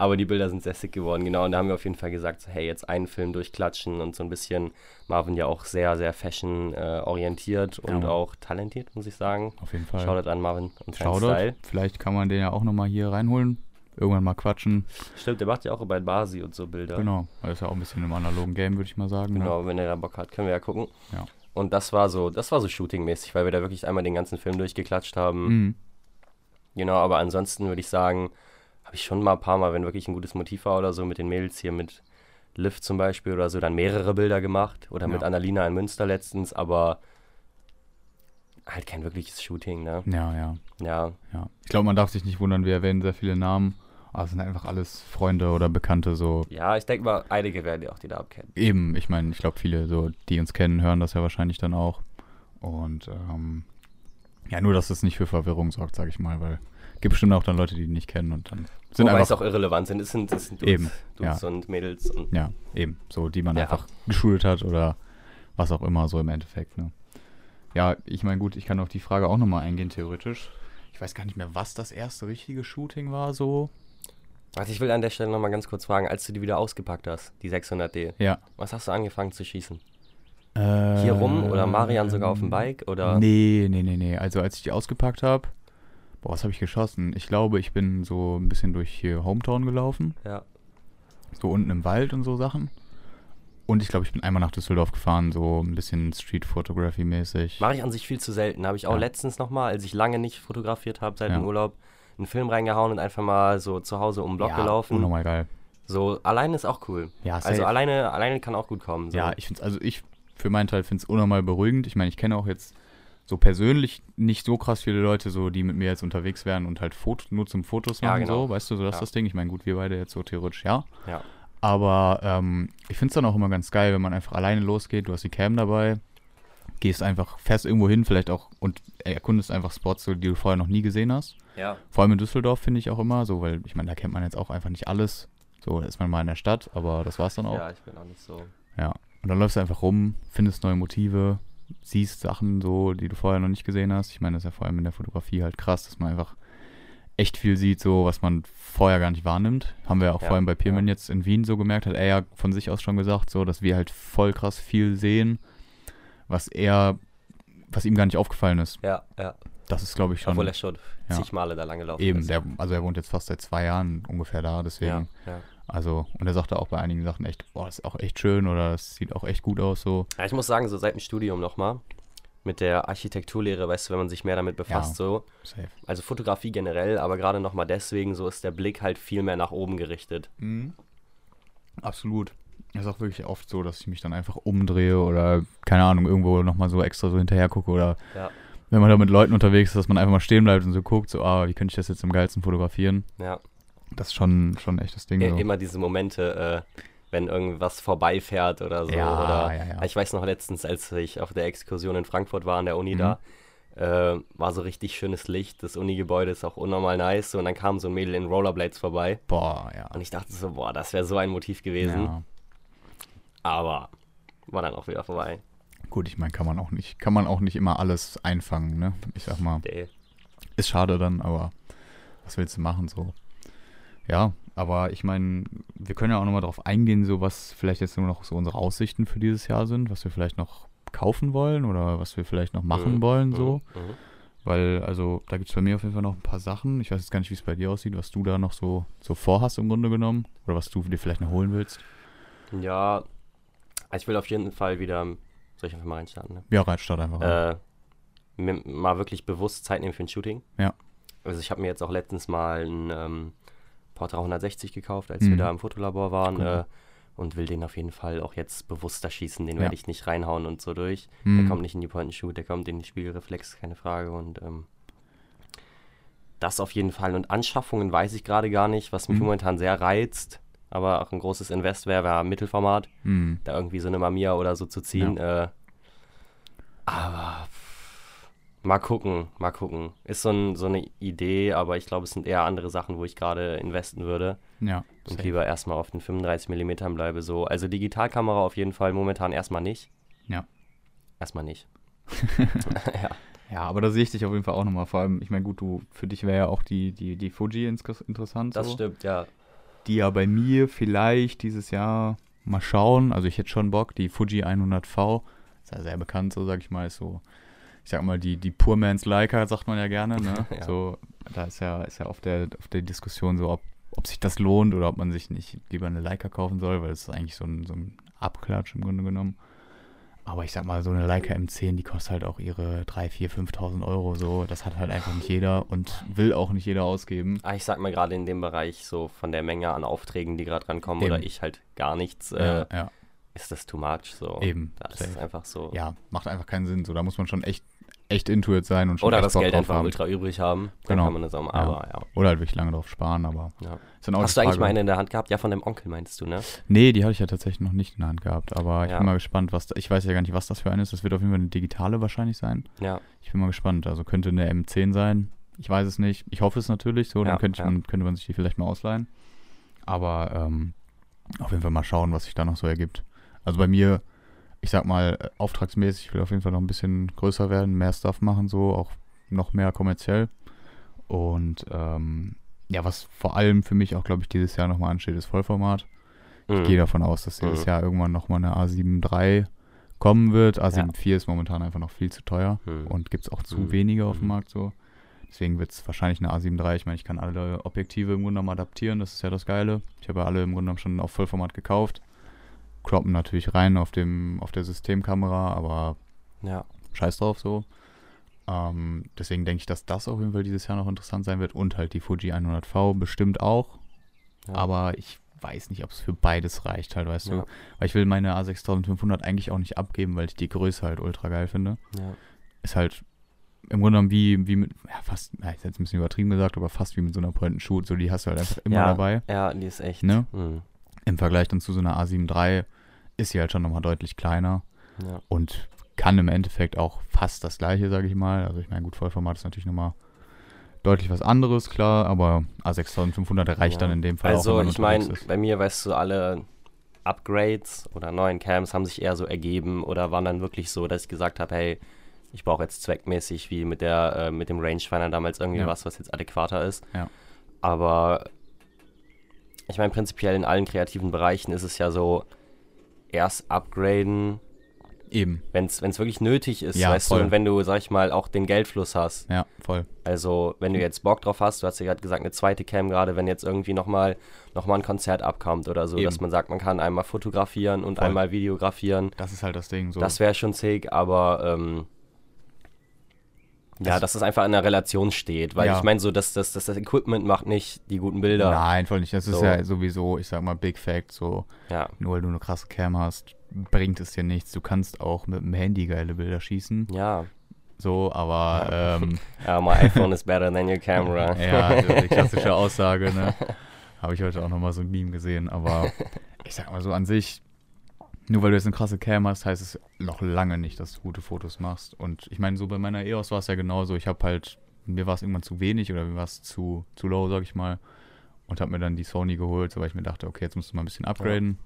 Aber die Bilder sind sehr sick geworden, genau. Und da haben wir auf jeden Fall gesagt, so, hey, jetzt einen Film durchklatschen und so ein bisschen Marvin ja auch sehr, sehr fashion-orientiert und Mann. auch talentiert, muss ich sagen. Auf jeden Fall. Shoutout an Marvin und seinen Shoutout. Style. Vielleicht kann man den ja auch nochmal hier reinholen. Irgendwann mal quatschen. Stimmt, der macht ja auch bei Basi und so Bilder. Genau. Das ist ja auch ein bisschen im analogen Game, würde ich mal sagen. Ne? Genau, wenn er da Bock hat, können wir ja gucken. Ja. Und das war so, das war so shootingmäßig, weil wir da wirklich einmal den ganzen Film durchgeklatscht haben. Mhm. Genau, aber ansonsten würde ich sagen, habe ich schon mal ein paar Mal, wenn wirklich ein gutes Motiv war oder so, mit den Mädels hier mit Lift zum Beispiel oder so, dann mehrere Bilder gemacht. Oder mit Ja. Annalina in Münster letztens, aber halt kein wirkliches Shooting, ne? Ja, ja, Ja, ja. Ich glaube, man darf sich nicht wundern, wir erwähnen sehr viele Namen. Also sind einfach alles Freunde oder Bekannte so. Ja, ich denke mal, einige werden ja auch die da abkennen. Eben, ich meine, ich glaube, viele, so, die uns kennen, hören das ja wahrscheinlich dann auch. Und ähm, ja, nur, dass es nicht für Verwirrung sorgt, sage ich mal, weil gibt bestimmt auch dann Leute, die ihn nicht kennen und dann sind Wobei es einfach. auch irrelevant sind. Es sind, es sind Dudes, Eben, Dudes ja. und Mädels. Und Ja, eben, so, die man Ja. einfach geschult hat oder was auch immer, so im Endeffekt, ne? Ja, ich meine, gut, ich kann auf die Frage auch nochmal eingehen, theoretisch. Ich weiß gar nicht mehr, was das erste richtige Shooting war, so. Warte, ich will an der Stelle nochmal ganz kurz fragen, als du die wieder ausgepackt hast, die 600D, Ja. was hast du angefangen zu schießen? Äh, Hier rum oder Marian sogar auf dem Bike? Oder? Nee, nee, nee, nee. Also als ich die ausgepackt habe, boah, was habe ich geschossen? Ich glaube, ich bin so ein bisschen durch hier Hometown gelaufen. Ja. So unten im Wald und so Sachen. Und ich glaube, ich bin einmal nach Düsseldorf gefahren, so ein bisschen Street Photography mäßig. Mache ich an sich viel zu selten. Habe ich auch Ja. letztens nochmal, als ich lange nicht fotografiert habe seit Ja. dem Urlaub, einen Film reingehauen und einfach mal so zu Hause um den Block ja, gelaufen. Unnormal geil. So, alleine ist auch cool. Ja, Also safe. alleine, alleine kann auch gut kommen. So. Ja, ich finde also ich für meinen Teil finde es unnormal beruhigend. Ich meine, ich kenne auch jetzt so persönlich nicht so krass viele Leute, so die mit mir jetzt unterwegs wären und halt Foto, nur zum Fotos Ja, machen, genau. so, weißt du, so das ist Ja. das Ding. Ich meine, gut, wir beide jetzt so theoretisch, ja. Ja. Aber ähm, ich finde es dann auch immer ganz geil, wenn man einfach alleine losgeht, du hast die Cam dabei, gehst einfach, fährst irgendwo hin, vielleicht auch und erkundest einfach Spots, so, die du vorher noch nie gesehen hast. ja. Vor allem in Düsseldorf finde ich auch immer, so, weil ich meine, da kennt man jetzt auch einfach nicht alles. So, da ist man mal in der Stadt, aber das war's dann auch. Ja, ich bin auch nicht so. Ja. Und dann läufst du einfach rum, findest neue Motive, siehst Sachen so, die du vorher noch nicht gesehen hast. Ich meine, das ist ja vor allem in der Fotografie halt krass, dass man einfach echt viel sieht, so was man vorher gar nicht wahrnimmt. Haben wir ja auch Ja, vor allem bei Pirmin ja. jetzt in Wien so gemerkt, hat er ja von sich aus schon gesagt, so, dass wir halt voll krass viel sehen, was er, was ihm gar nicht aufgefallen ist. Ja, ja. Das ist, glaube ich, schon Obwohl er schon ja. zig Male da lang gelaufen eben, ist. der, also er wohnt jetzt fast seit zwei Jahren ungefähr da, deswegen. ja, ja. Also, und er sagte auch bei einigen Sachen echt, boah, das ist auch echt schön oder das sieht auch echt gut aus, so. ja, ich muss sagen, so seit dem Studium nochmal, mit der Architekturlehre, weißt du, wenn man sich mehr damit befasst, Ja. so, Safe. also Fotografie generell, aber gerade nochmal deswegen, so ist der Blick halt viel mehr nach oben gerichtet. Mhm. Absolut. Es ist auch wirklich oft so, dass ich mich dann einfach umdrehe oder, keine Ahnung, irgendwo nochmal so extra so hinterher gucke oder Ja. wenn man da mit Leuten unterwegs ist, dass man einfach mal stehen bleibt und so guckt, so, ah, wie könnte ich das jetzt am geilsten fotografieren? Ja. Das ist schon, schon echt das Ding. I- So. Immer diese Momente, äh, wenn irgendwas vorbeifährt oder so. Ja, oder ja, ja. Ich weiß noch letztens, als ich auf der Exkursion in Frankfurt war, an der Uni Mhm. da, äh, war so richtig schönes Licht. Das Uni-Gebäude ist auch unnormal nice. Und dann kam so ein Mädel in Rollerblades vorbei. Boah, ja. Und ich dachte so, boah, das wäre so ein Motiv gewesen. ja. Aber war dann auch wieder vorbei. Gut, ich meine, kann man auch nicht, kann man auch nicht immer alles einfangen, ne? Ich sag mal, Nee. ist schade dann, aber was willst du machen so? Ja, aber ich meine, wir können ja auch nochmal darauf eingehen, so was vielleicht jetzt nur noch so unsere Aussichten für dieses Jahr sind, was wir vielleicht noch kaufen wollen oder was wir vielleicht noch machen Mhm, wollen, mhm, so. mhm. Weil, also, da gibt es bei mir auf jeden Fall noch ein paar Sachen. Ich weiß jetzt gar nicht, wie es bei dir aussieht, was du da noch so, so vorhast im Grunde genommen. Oder was du dir vielleicht noch holen willst. Ja, ich will auf jeden Fall wieder. Soll ich einfach mal reinstarten? Ne? Ja, rein, start einfach. rein. äh, mal wirklich bewusst Zeit nehmen für ein Shooting. Ja. Also ich habe mir jetzt auch letztens mal ein ähm, Portra 160 gekauft, als Mhm. wir da im Fotolabor waren Cool. äh, und will den auf jeden Fall auch jetzt bewusster schießen. Den Ja. werde ich nicht reinhauen und so durch. Mhm. Der kommt nicht in die Point and Shoot, der kommt in die Spiegelreflex, keine Frage. Und ähm, das auf jeden Fall. Und Anschaffungen weiß ich gerade gar nicht, was mich Mhm. momentan sehr reizt. Aber auch ein großes Invest wäre, wäre Mittelformat Mhm. da irgendwie so eine Mamiya oder so zu ziehen. Äh, aber mal gucken, mal gucken. Ist so, ein, so eine Idee, aber ich glaube, es sind eher andere Sachen, wo ich gerade investen würde Ja. und safe. lieber erstmal auf den 35 mm bleibe. So. Also Digitalkamera auf jeden Fall momentan erstmal nicht. Ja. Erstmal nicht. *laughs* *laughs* ja. Ja, aber da sehe ich dich auf jeden Fall auch nochmal. Vor allem, ich meine, gut, du, für dich wäre ja auch die, die, die Fuji interessant. Das so. stimmt, ja. Die ja bei mir vielleicht dieses Jahr mal schauen. Also ich hätte schon Bock. Die Fuji 100V ist ja sehr bekannt, so sag ich mal. Ist so, ich sag mal, die, die Poor Man's Leica, sagt man ja gerne. Ne? *laughs* Ja. So, da ist ja, ist ja auf der, auf der Diskussion so, ob, ob sich das lohnt oder ob man sich nicht lieber eine Leica kaufen soll, weil es ist eigentlich so ein, so ein Abklatsch im Grunde genommen. Aber ich sag mal, so eine Leica M10, die kostet halt auch ihre 3, 4, 5.000 Euro so. Das hat halt einfach nicht jeder und will auch nicht jeder ausgeben. Ah, ich sag mal gerade in dem Bereich, so von der Menge an Aufträgen, die gerade rankommen, oder Eben. ich halt gar nichts, Ja, äh, ja. ist das too much. So. Eben, Das safe. ist einfach so. ja, macht einfach keinen Sinn. So, da muss man schon echt echt Intuit sein und schon Oder das Bock Geld einfach haben. ultra übrig haben. Dann Genau. kann man das auch mal. Aber ja. Oder halt wirklich lange drauf sparen, aber ja. Hast du eigentlich mal eine in der Hand gehabt? Ja, von dem Onkel meintest du, ne? Nee, die hatte ich ja tatsächlich noch nicht in der Hand gehabt, aber ich Ja. bin mal gespannt, was da, ich weiß ja gar nicht, was das für eine ist. Das wird auf jeden Fall eine digitale wahrscheinlich sein. Ja. Ich bin mal gespannt. Also könnte eine M10 sein. Ich weiß es nicht. Ich hoffe es natürlich. So, dann könnte, man, könnte man sich die vielleicht mal ausleihen. Aber ähm, auf jeden Fall mal schauen, was sich da noch so ergibt. Also bei mir, ich sag mal, äh, auftragsmäßig, ich will auf jeden Fall noch ein bisschen größer werden, mehr Stuff machen, so, auch noch mehr kommerziell. Und ähm, ja, was vor allem für mich auch, glaube ich, dieses Jahr nochmal ansteht, ist Vollformat. Mhm. Ich gehe davon aus, dass dieses Mhm. Jahr irgendwann nochmal eine A7 III kommen wird. A7 IV ist momentan einfach noch viel zu teuer Mhm. und gibt es auch zu Mhm. wenige auf dem Mhm. Markt so. Deswegen wird es wahrscheinlich eine A7 III. Ich meine, ich kann alle Objektive im Grunde genommen adaptieren, das ist ja das Geile. Ich habe ja alle im Grunde genommen schon auf Vollformat gekauft. Croppen natürlich rein auf, dem, auf der Systemkamera, aber Ja. scheiß drauf so. Ähm, deswegen denke ich, dass das auf jeden Fall dieses Jahr noch interessant sein wird und halt die Fuji 100V bestimmt auch. ja. Aber ich weiß nicht, ob es für beides reicht, halt, weißt Ja. du. Weil ich will meine A6500 eigentlich auch nicht abgeben, weil ich die Größe halt ultra geil finde. ja. Ist halt im Grunde genommen wie, wie mit, ja, fast, ja, ist jetzt ein bisschen übertrieben gesagt, aber fast wie mit so einer Point-and-Shoot. So, die hast du halt einfach immer ja. dabei. Ja, die ist echt. Ne? Mhm. Im Vergleich dann zu so einer A7 III ist sie halt schon nochmal deutlich kleiner Ja. und kann im Endeffekt auch fast das gleiche, sage ich mal. Also ich meine, gut, Vollformat ist natürlich nochmal deutlich was anderes, klar, aber A6500 reicht Ja. dann in dem Fall auch, Also wenn man ich meine, bei mir, weißt du, alle Upgrades oder neuen Cams haben sich eher so ergeben oder waren dann wirklich so, dass ich gesagt habe, hey, ich brauche jetzt zweckmäßig wie mit der äh, mit dem Rangefinder damals irgendwie Ja. was, was jetzt adäquater ist. Ja. Aber ich meine, prinzipiell in allen kreativen Bereichen ist es ja so, erst upgraden, Eben, wenn es wirklich nötig ist, Ja, weißt voll. du, und wenn du, sag ich mal, auch den Geldfluss hast. ja, voll. Also, wenn du jetzt Bock drauf hast, du hast ja gerade gesagt, eine zweite Cam, gerade wenn jetzt irgendwie nochmal noch mal ein Konzert abkommt oder so, Eben. dass man sagt, man kann einmal fotografieren und Voll. einmal videografieren. Das ist halt das Ding. So. Das wäre schon sick, aber ähm, ja, Das- dass es einfach in einer Relation steht, weil Ja. ich meine, so, dass, dass, dass das Equipment macht nicht die guten Bilder. Nein, voll nicht. Das ist So. ja sowieso, ich sag mal, Big Fact. So, Ja, nur weil du eine krasse Cam hast, bringt es dir nichts. Du kannst auch mit dem Handy geile Bilder schießen. ja. So, aber ähm, *laughs* Ja, my iPhone is better than your camera. *laughs* ja, die *laughs* klassische Aussage, ne? Habe ich heute auch nochmal so ein Meme gesehen. Aber ich sag mal so an sich, nur weil du jetzt eine krasse Cam hast, heißt es noch lange nicht, dass du gute Fotos machst. Und ich meine, so bei meiner EOS war es ja genauso. Ich habe halt, mir war es irgendwann zu wenig oder mir war es zu, zu low, sag ich mal. Und habe mir dann die Sony geholt, so weil ich mir dachte, okay, jetzt musst du mal ein bisschen upgraden.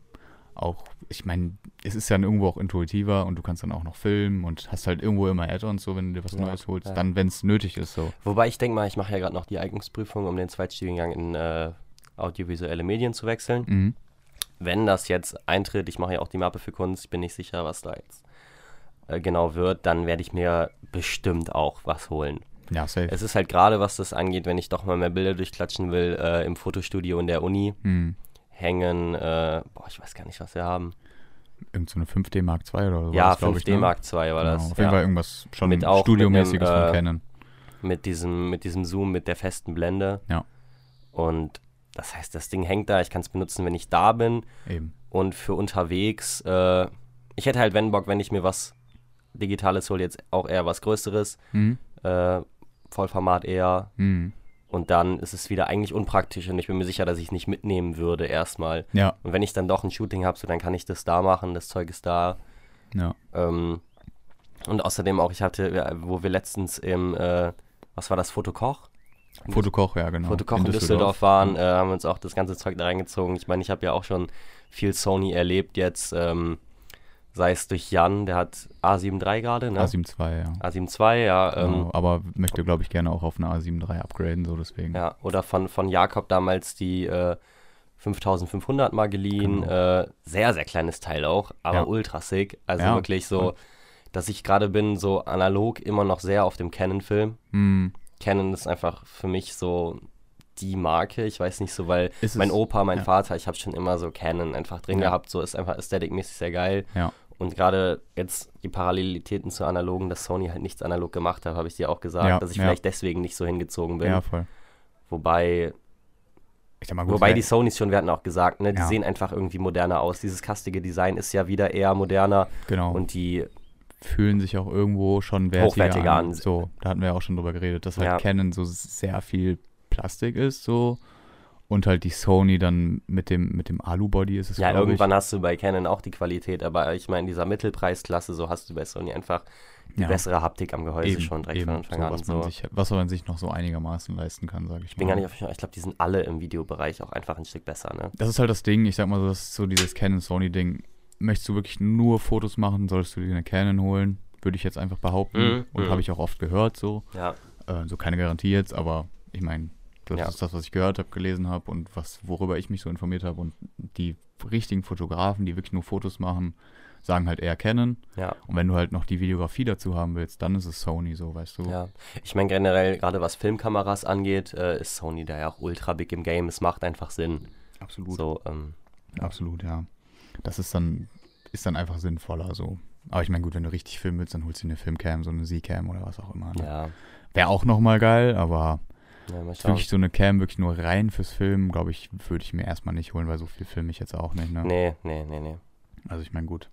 Auch, ich meine, es ist ja irgendwo auch intuitiver und du kannst dann auch noch filmen und hast halt irgendwo immer Add-ons, so wenn du dir was Ja, Neues holst, ja. dann, wenn es nötig ist, so. Wobei ich denke mal, ich mache ja gerade noch die Eignungsprüfung, um den Zweitstudiengang in äh, audiovisuelle Medien zu wechseln. Mhm. Wenn das jetzt eintritt, ich mache ja auch die Mappe für Kunst, ich bin nicht sicher, was da jetzt äh, genau wird, dann werde ich mir bestimmt auch was holen. Ja, safe. Es ist halt gerade, was das angeht, wenn ich doch mal mehr Bilder durchklatschen will, äh, im Fotostudio in der Uni Mhm. hängen, äh, boah, ich weiß gar nicht, was wir haben. Irgend so eine 5D Mark II oder so. ja, das, glaub 5D ich, ne? Mark II war Genau, das. Auf jeden ja. Fall irgendwas schon Mit auch mit Studiomäßiges einem, von äh, Canon. mit diesem, mit diesem Zoom, mit der festen Blende. Ja. Und das heißt, das Ding hängt da, ich kann es benutzen, wenn ich da bin. Eben. Und für unterwegs, äh, ich hätte halt, wenn Bock, wenn ich mir was Digitales hole, jetzt auch eher was Größeres, Mhm. äh, Vollformat eher. Mhm. Und dann ist es wieder eigentlich unpraktisch und ich bin mir sicher, dass ich es nicht mitnehmen würde erstmal. Ja, Und wenn ich dann doch ein Shooting habe, so dann kann ich das da machen, das Zeug ist da. ja. Ähm, und außerdem auch, ich hatte, wo wir letztens im, äh, was war das, Fotokoch? Fotokoch, ja, genau. Fotokoch in Düsseldorf, waren, äh, haben wir uns auch das ganze Zeug da reingezogen. Ich meine, ich habe ja auch schon viel Sony erlebt jetzt, ähm, sei es durch Jan, der hat A7 III gerade, ne? A7 II, ja. A7 II, ja, ähm, genau. Aber möchte, glaube ich, gerne auch auf eine A7 III upgraden, so deswegen. ja, oder von, von Jakob damals die äh, 5500 mal geliehen, Genau. äh, sehr, sehr kleines Teil auch, aber Ja. ultra sick, also Ja, wirklich so, dass ich gerade bin, so analog immer noch sehr auf dem Canon-Film. Mhm. Canon ist einfach für mich so die Marke. Ich weiß nicht so, weil mein Opa, mein ja. Vater, ich habe schon immer so Canon einfach drin Ja. gehabt. So ist einfach ästhetikmäßig sehr geil. Ja. Und gerade jetzt die Parallelitäten zu analogen, dass Sony halt nichts analog gemacht hat, habe ich dir auch gesagt, dass ich vielleicht deswegen nicht so hingezogen bin. Ja, voll. Wobei, Ich sag mal, gut, wobei die Sonys schon, wir hatten auch gesagt, ne, die Ja. sehen einfach irgendwie moderner aus. Dieses kastige Design ist ja wieder eher moderner genau. und die fühlen sich auch irgendwo schon wertiger, Hochwertiger an. an. So, da hatten wir ja auch schon drüber geredet, dass halt Ja. Canon so sehr viel Plastik ist, so. Und halt die Sony dann mit dem, mit dem Alu-Body ist es, Ja, irgendwann hast du bei Canon auch die Qualität, aber ich meine, in dieser Mittelpreisklasse, so hast du bei Sony einfach die Ja. bessere Haptik am Gehäuse Eben, schon direkt eben, von Anfang so, an. was, So. man sich, was man sich noch so einigermaßen leisten kann, sage ich Ich bin mal. gar nicht auf, ich glaube, die sind alle im Videobereich auch einfach ein Stück besser, ne? Das ist halt das Ding, ich sag mal so, das ist so dieses Canon-Sony-Ding. Möchtest du wirklich nur Fotos machen, solltest du dir eine Canon holen, würde ich jetzt einfach behaupten. Mhm, Und mhm. habe ich auch oft gehört so. Ja, Äh, so keine Garantie jetzt, aber ich meine, das Ja. ist das, was ich gehört habe, gelesen habe und was, worüber ich mich so informiert habe. Und die richtigen Fotografen, die wirklich nur Fotos machen, sagen halt eher Canon. ja, Und wenn du halt noch die Videografie dazu haben willst, dann ist es Sony so, weißt du. ja. Ich meine, generell, gerade was Filmkameras angeht, äh, ist Sony da ja auch ultra big im Game. Es macht einfach Sinn. Absolut. So, ähm, Absolut, ja. Das ist dann, ist dann einfach sinnvoller so. Aber ich meine, gut, wenn du richtig filmen willst, dann holst du dir eine Filmcam, so eine Z-Cam oder was auch immer. Ne? ja. Wäre auch nochmal geil, aber ja, wirklich so eine Cam wirklich nur rein fürs Filmen, glaube ich, würde ich mir erstmal nicht holen, weil so viel filme ich jetzt auch nicht. Ne? Nee, nee, nee, nee. Also ich meine, gut.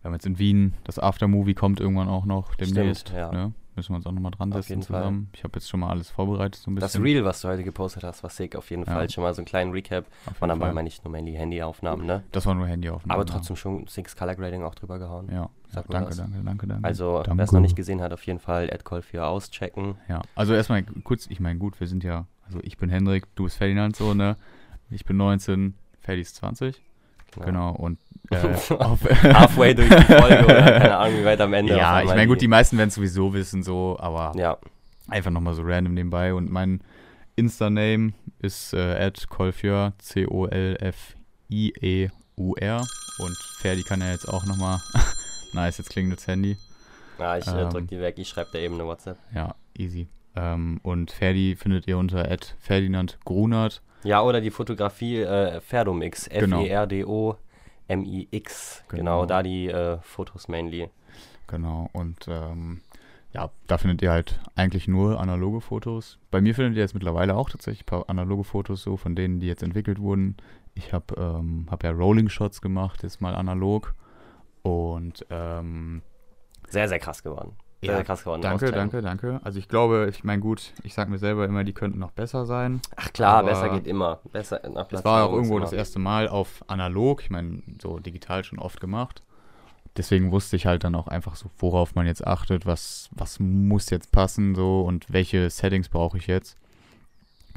Wir haben jetzt in Wien, das Aftermovie kommt irgendwann auch noch demnächst. Stimmt, ja. Ne? Müssen wir uns auch nochmal dran setzen jeden Fall. zusammen. Ich habe jetzt schon mal alles vorbereitet, so ein Das bisschen. Reel, was du heute gepostet hast, war sick auf jeden Ja. Fall. Schon mal so einen kleinen Recap. Dabei Fall. meine ich nur mainly Handyaufnahmen, ne? Das war nur Handyaufnahmen. Aber trotzdem schon Six Color Grading auch drüber gehauen. Ja, ja danke, danke, danke, danke. Also, wer es noch nicht gesehen hat, auf jeden Fall AdCall4 auschecken. Ja, also erstmal kurz, ich meine, gut, wir sind ja, also ich bin Hendrik, du bist Ferdinand so, ne? Ich bin 19, Ferdi ist 20, genau, und *laughs* äh, auf, Halfway *laughs* durch die Folge oder keine Ahnung, wie weit am Ende. ja, ich meine, gut, die meisten werden es sowieso wissen, so, aber Ja, einfach nochmal so random nebenbei und mein Insta-Name ist äh, @colfieur, C-O-L-F-I-E-U-R und Ferdi kann ja jetzt auch nochmal, *laughs* nice, jetzt klingt das Handy, ja ich äh, Ähm. drück die weg, ich schreibe dir eben eine WhatsApp. ja, easy. Ähm, und Ferdi findet ihr unter Ferdinand Grunert. Ja, oder die Fotografie äh, Ferdomix, Genau. F-E-R-D-O-M-I-X. Genau. Genau. da die äh, Fotos mainly. Genau, und ähm, ja, da findet ihr halt eigentlich nur analoge Fotos. Bei mir findet ihr jetzt mittlerweile auch tatsächlich ein paar analoge Fotos, so von denen, die jetzt entwickelt wurden. Ich habe ähm, hab ja Rolling Shots gemacht, jetzt mal analog. Und ähm, Sehr, sehr krass geworden. Ja, sehr krass geworden. danke, danke, danke. Also ich glaube, ich meine gut, ich sag mir selber immer, die könnten noch besser sein. Ach klar, besser geht immer. Besser nach Das war auch irgendwo das erste Mal auf analog, ich meine, so digital schon oft gemacht. Deswegen wusste ich halt dann auch einfach so, worauf man jetzt achtet, was, was muss jetzt passen so und welche Settings brauche ich jetzt,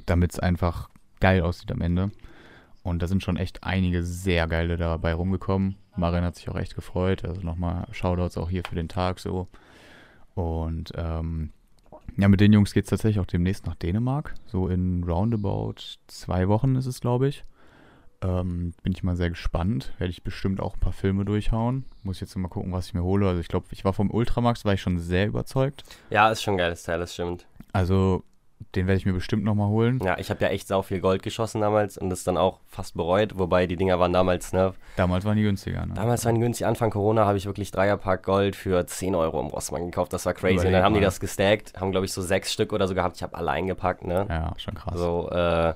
damit es einfach geil aussieht am Ende. Und da sind schon echt einige sehr geile dabei rumgekommen. Marin hat sich auch echt gefreut. Also nochmal Shoutouts auch hier für den Tag so. Und ähm, ja, mit den Jungs geht es tatsächlich auch demnächst nach Dänemark. So in roundabout zwei Wochen ist es, glaube ich. Ähm, bin ich mal sehr gespannt. Werde ich bestimmt auch ein paar Filme durchhauen. Muss jetzt mal gucken, was ich mir hole. Also ich glaube, ich war vom Ultramax, war ich schon sehr überzeugt. Ja, ist schon ein geiles Teil, das stimmt. Also den werde ich mir bestimmt nochmal holen. Ja, ich habe ja echt sau viel Gold geschossen damals und das dann auch fast bereut, wobei die Dinger waren damals, ne? Damals waren die günstiger. Ne? Damals waren die günstig, Anfang Corona habe ich wirklich Dreierpack Gold für 10 Euro im Rossmann gekauft, das war crazy. Überleg und dann haben die das gestackt, haben glaube ich so sechs Stück oder so gehabt, ich habe alle eingepackt, ne? Ja, schon krass. So, äh,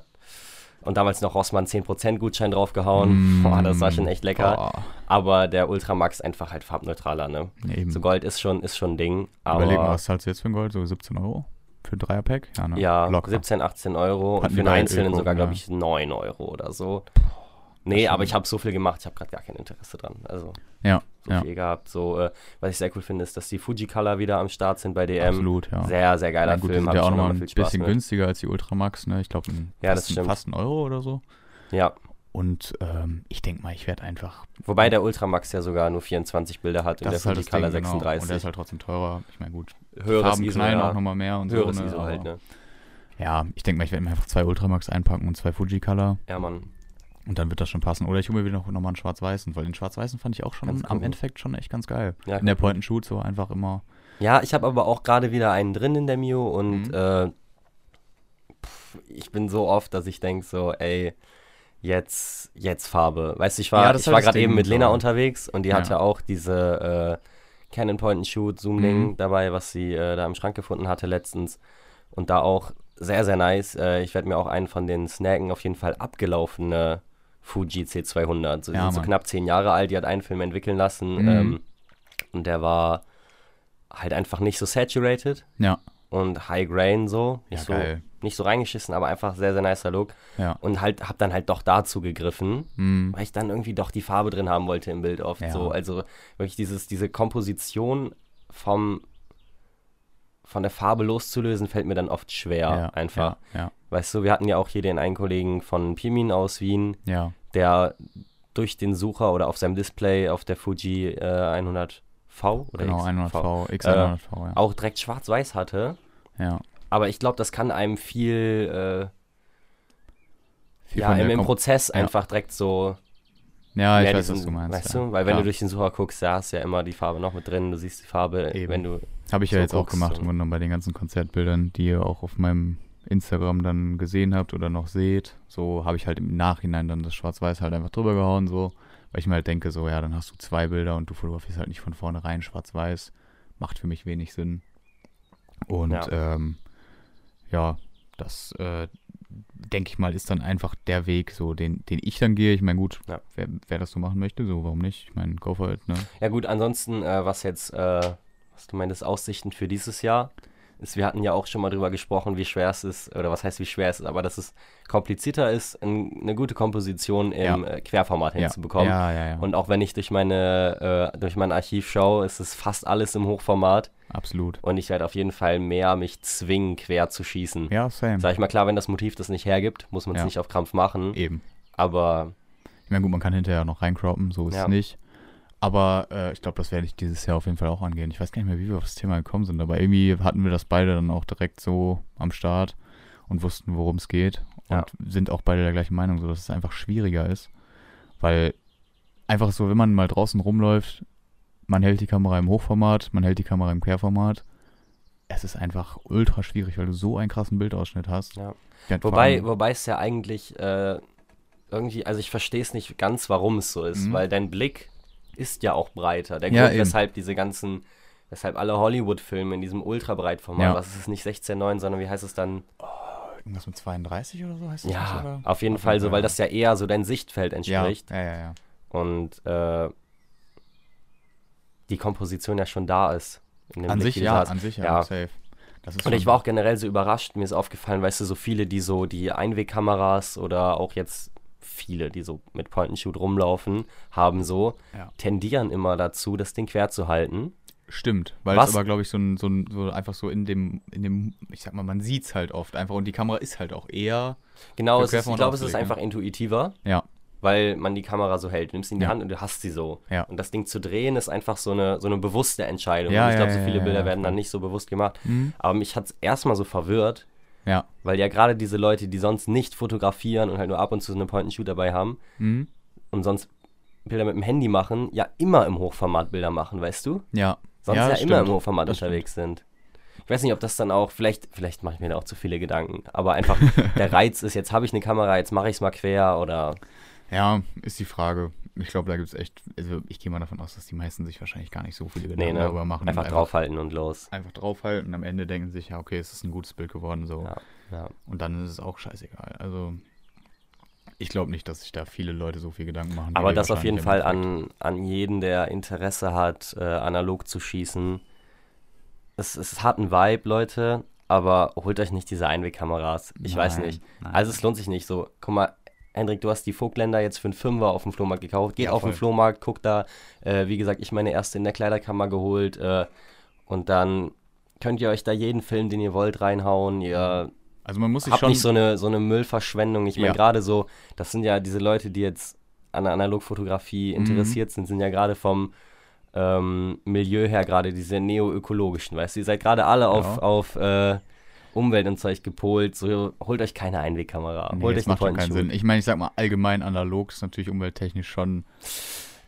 und damals noch Rossmann 10% Gutschein draufgehauen. Mm, Boah, das war schon echt lecker. Boah, Aber der Ultramax einfach halt farbneutraler, ne? eben. So Gold ist schon, ist schon ein Ding. Aber Überleg mal, was zahlst du jetzt für ein Gold? So 17 Euro? Für ein Dreierpack? Ja, ne? ja, Locker. 17, 18 Euro und Hatten für die einen einzelnen sogar, glaube ja. ich, 9 Euro oder so. Nee, aber ich habe so viel gemacht, ich habe gerade gar kein Interesse dran. Also Ja, so ja. viel gehabt. So, äh, was ich sehr cool finde, ist, dass die Fuji Color wieder am Start sind bei DM. absolut, ja. Sehr, sehr geiler Na gut, die Film. sind hab ja auch nochmal ein bisschen mit. günstiger als die Ultramax, ne? Ich glaube, Ja, fast, fast ein Euro oder so. Ja, Und ähm, ich denke mal, ich werde einfach. wobei der Ultramax ja sogar nur 24 Bilder hat und der ist halt Ding, Color genau. Und der 36. ist halt trotzdem teurer. Ich meine, gut, Höheres Farben ISO, knallen ja. auch nochmal mehr und Höheres so. Ne? ISO halt, ne? Ja, ich denke mal, ich werde mir einfach zwei Ultramax einpacken und zwei Fuji Color. Ja, Mann. Und dann wird das schon passen. Oder ich hole mir wieder noch, noch einen schwarz-weißen, weil den schwarz-weißen fand ich auch schon Ganz am cool. Endeffekt schon echt ganz geil. Ja, In der cool. Point-and-Shoot so einfach immer. Ja, ich habe aber auch gerade wieder einen drin in der Mio und Mhm. äh, pff, ich bin so oft, dass ich denke so, ey, jetzt, jetzt Farbe. Weißt du, ich war, Ja, ich war gerade eben mit Lena unterwegs und die Ja. hatte auch diese äh, Canon Point-and-Shoot Zoom-Ding Mhm. dabei, was sie äh, da im Schrank gefunden hatte letztens. Und da auch sehr, sehr nice. Äh, ich werde mir auch einen von den Snacken auf jeden Fall abgelaufene Fuji C200. So, die Ja, sind so Mann. knapp zehn Jahre alt, die hat einen Film entwickeln lassen. Mhm. Ähm, und der war halt einfach nicht so saturated Ja. und High Grain so. Ja, so geil. Nicht so reingeschissen, aber einfach sehr, sehr nicer Look. Ja. Und halt, hab dann halt doch dazu gegriffen, Mhm. weil ich dann irgendwie doch die Farbe drin haben wollte im Bild oft. Ja. So, also wirklich dieses, diese Komposition vom von der Farbe loszulösen, fällt mir dann oft schwer. ja. einfach. Ja. Weißt du, wir hatten ja auch hier den einen Kollegen von Pimin aus Wien, der durch den Sucher oder auf seinem Display auf der Fuji äh, 100V oder Genau, X, 100V, Äh, X100V, ja. auch direkt schwarz-weiß hatte. ja. Aber ich glaube, das kann einem viel, äh, Viel ja, im, im Prozess ja. einfach direkt so. Ja, ich weiß, diesen- was du meinst. Weißt ja. du? Weil wenn ja. du durch den Sucher guckst, da hast du ja immer die Farbe noch mit drin. Du siehst die Farbe, Eben. wenn du. Habe ich ja so jetzt auch gemacht, und- im Grunde bei den ganzen Konzertbildern, die ihr auch auf meinem Instagram dann gesehen habt oder noch seht. So habe ich halt im Nachhinein dann das Schwarz-Weiß halt einfach drüber gehauen, so. Weil ich mir halt denke, so, ja, dann hast du zwei Bilder und du fotografierst halt nicht von vornherein Schwarz-Weiß. Macht für mich wenig Sinn. Und Ja. ja, ähm, ja das äh, denke ich mal, ist dann einfach der Weg, so, den, den ich dann gehe. Ich meine, gut, Ja. wer, wer das so machen möchte, so, warum nicht? Ich meine, go for it, ne? Ja, gut, ansonsten, äh, was jetzt, äh, was du meintest, Aussichten für dieses Jahr ist, wir hatten ja auch schon mal drüber gesprochen, wie schwer es ist, oder was heißt, wie schwer es ist, aber dass es komplizierter ist, ein, eine gute Komposition im äh, Querformat Ja. hinzubekommen. Ja, ja, ja. Und auch wenn ich durch meine, äh, durch mein Archiv schaue, ist es fast alles im Hochformat. Absolut. Und ich werde auf jeden Fall mehr mich zwingen, quer zu schießen. Ja, same. Sag ich mal klar, wenn das Motiv das nicht hergibt, muss man es Ja. nicht auf Krampf machen. Eben. Aber Ich meine, gut, man kann hinterher noch reincroppen, so ist Ja. es nicht. Aber äh, ich glaube, das werde ich dieses Jahr auf jeden Fall auch angehen. Ich weiß gar nicht mehr, wie wir auf das Thema gekommen sind, aber irgendwie hatten wir das beide dann auch direkt so am Start und wussten, worum es geht. Und Ja. sind auch beide der gleichen Meinung, so dass es einfach schwieriger ist. Weil einfach so, wenn man mal draußen rumläuft, man hält die Kamera im Hochformat, man hält die Kamera im Querformat. Es ist einfach ultra schwierig, weil du so einen krassen Bildausschnitt hast. Ja. Ja, Wobei, wobei es ja eigentlich äh, irgendwie, also ich verstehe es nicht ganz, warum es so ist, Mhm. weil dein Blick ist ja auch breiter. Der Ja, Grund, eben. weshalb diese ganzen, weshalb alle Hollywood-Filme in diesem Ultrabreitformat, Ja. was ist es nicht 16.9, sondern wie heißt es dann? irgendwas mit 32 oder so heißt das nicht, Ja, oder? auf jeden Fall so, weil das ja eher so dein Sichtfeld ja, entspricht ja, ja, ja. und äh, die Komposition ja schon da ist. An sich ja, an sich ja, Ja. safe. Das ist Und ich war auch generell so überrascht, mir ist aufgefallen, weißt du, so viele, die so die Einwegkameras oder auch jetzt viele, die so mit Point-and-Shoot rumlaufen, haben so, Ja. tendieren immer dazu, das Ding quer zu halten. Stimmt, weil Was? es aber, glaube ich, so ein, so ein, so einfach so in dem, in dem, ich sag mal, man sieht es halt oft einfach und die Kamera ist halt auch eher, Genau, ist, ich glaube, es ist ausgelegt, einfach intuitiver, ja, weil man die Kamera so hält. Du nimmst sie in die Ja. Hand und du hast sie so. Ja. Und das Ding zu drehen ist einfach so eine, so eine bewusste Entscheidung. Ja, und ich glaube, so viele Bilder werden dann nicht so bewusst gemacht. Mhm. Aber mich hat es erstmal so verwirrt, weil ja gerade diese Leute, die sonst nicht fotografieren und halt nur ab und zu so eine Point-and-Shoot dabei haben, mhm. und sonst Bilder mit dem Handy machen, ja immer im Hochformat Bilder machen, weißt du? ja. Sonst ja, immer stimmt. im Hochformat Das unterwegs sind. Ich weiß nicht, ob das dann auch, vielleicht, vielleicht mache ich mir da auch zu viele Gedanken, aber einfach *laughs* der Reiz ist, jetzt habe ich eine Kamera, jetzt mache ich es mal quer oder Ja, ist die Frage. Ich glaube, da gibt es echt, also ich gehe mal davon aus, dass die meisten sich wahrscheinlich gar nicht so viele Gedanken nee, ne? darüber machen. und einfach draufhalten und los. Einfach draufhalten und am Ende denken sich, ja, okay, es ist ein gutes Bild geworden, so. Ja, ja. Und dann ist es auch scheißegal. Also, ich glaube nicht, dass sich da viele Leute so viel Gedanken machen. Aber das auf jeden Fall an, an jeden, der Interesse hat, äh, analog zu schießen. Es, es hat einen Vibe, Leute, aber holt euch nicht diese Einwegkameras. Ich weiß Nein, nicht. nein. Also es lohnt sich nicht so. Guck mal, Hendrik, du hast die Vogtländer jetzt für einen Fünfer auf dem Flohmarkt gekauft. Geht Ja, auf den. Flohmarkt, guck da. Äh, wie gesagt, ich meine erste in der Kleiderkammer geholt. Äh, und dann könnt ihr euch da jeden Film, den ihr wollt, reinhauen. Ihr Also man muss sich habt schon. nicht so eine, so eine Müllverschwendung. Ich meine, Ja. gerade so, das sind ja diese Leute, die jetzt an der Analogfotografie Mhm. interessiert sind, sind ja gerade vom ähm, Milieu her gerade diese neo-ökologischen, weißt du, ihr seid gerade alle auf, Ja. auf äh, Umwelt und Zeug gepolt, so holt euch keine Einwegkamera, Nee, holt das macht schon keinen. Sinn. Ich meine, ich sag mal, allgemein analog ist natürlich umwelttechnisch schon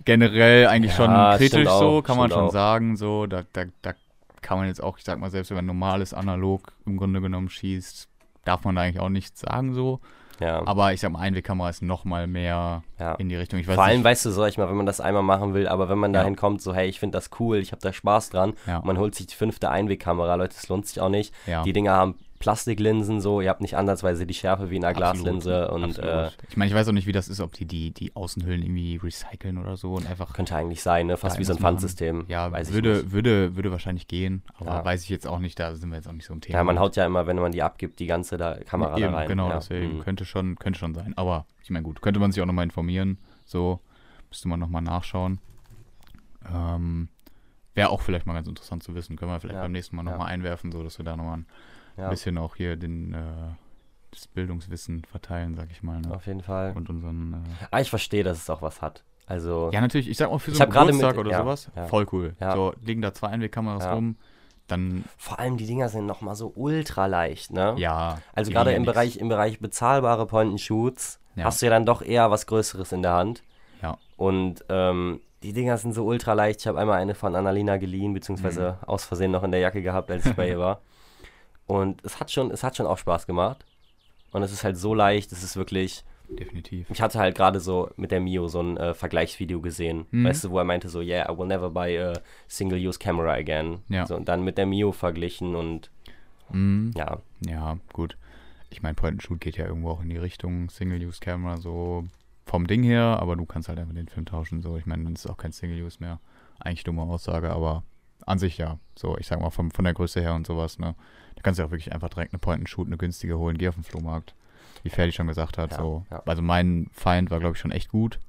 generell eigentlich Ja, schon kritisch so, auch, kann man schon auch. sagen. So, da, da, da kann man jetzt auch, ich sag mal, selbst wenn man normales Analog im Grunde genommen schießt, darf man da eigentlich auch nichts sagen so. Ja, Aber ich sag mal, Einwegkamera ist noch mal mehr ja. in die Richtung. Ich weiß Vor allem, nicht, weißt du, sag ich mal, wenn man das einmal machen will, aber wenn man Ja. dahin kommt, so, hey, ich finde das cool, ich habe da Spaß dran, ja, man holt sich die fünfte Einwegkamera, Leute, das lohnt sich auch nicht. ja, Die Dinger haben Plastiklinsen so, ihr habt nicht ansatzweise die Schärfe wie in einer Glaslinse und äh, Absolut. ich meine, ich weiß auch nicht, wie das ist, ob die, die die Außenhüllen irgendwie recyceln oder so und einfach könnte eigentlich sein, ne? Fast wie so ein. Pfandsystem. Ja, weiß ich würde, nicht. würde, würde wahrscheinlich gehen, aber Ja. weiß ich jetzt auch nicht, da sind wir jetzt auch nicht so im Thema. Ja, man haut ja immer, wenn man die abgibt, die ganze da Kamera Eben, da rein. Genau, ja. deswegen mhm. könnte schon, könnte schon sein. Aber ich meine, gut, könnte man sich auch nochmal informieren. So, müsste man nochmal nachschauen. Ähm, Wäre auch vielleicht mal ganz interessant zu wissen. Können wir vielleicht Ja, beim nächsten Mal ja. nochmal einwerfen, so dass wir da nochmal ein Ja, bisschen auch hier den, äh, das Bildungswissen verteilen, sag ich mal. Ne? auf jeden Fall. Und unseren. Äh, Ah, ich verstehe, dass es auch was hat. Also, ja, natürlich, ich sag mal, für so einen Geburtstag mit- oder ja, sowas, ja. voll cool. So, liegen da zwei Einwegkameras Ja. rum, dann, vor allem die Dinger sind nochmal so ultra leicht, ne? ja. Also gerade im Bereich, im Bereich bezahlbare Point-and-Shoots hast du ja dann doch eher was Größeres in der Hand. Ja. Und ähm, die Dinger sind so ultra leicht. Ich habe einmal eine von Annalena geliehen, beziehungsweise Mhm. aus Versehen noch in der Jacke gehabt, als ich bei ihr war. *laughs* Und es hat schon, es hat schon auch Spaß gemacht. Und es ist halt so leicht, es ist wirklich. Definitiv. Ich hatte halt gerade so mit der Mio so ein äh, Vergleichsvideo gesehen, Mhm. weißt du, wo er meinte so, yeah, I will never buy a single-use camera again. Ja. So, und dann mit der Mio verglichen und Mhm. ja, Ja, gut. Ich meine, Point and Shoot geht ja irgendwo auch in die Richtung Single-Use-Camera, so vom Ding her, aber du kannst halt einfach den Film tauschen, so. Ich meine, dann ist es auch kein Single-Use mehr. Eigentlich dumme Aussage, aber an sich ja. So, ich sag mal, vom, von der Größe her und sowas, ne. Da kannst du auch wirklich einfach direkt eine Point and Shoot, eine günstige holen, geh auf den Flohmarkt. Wie Ferdi schon gesagt hat, Ja, so. ja. Also mein Feind war, glaube ich, schon echt gut.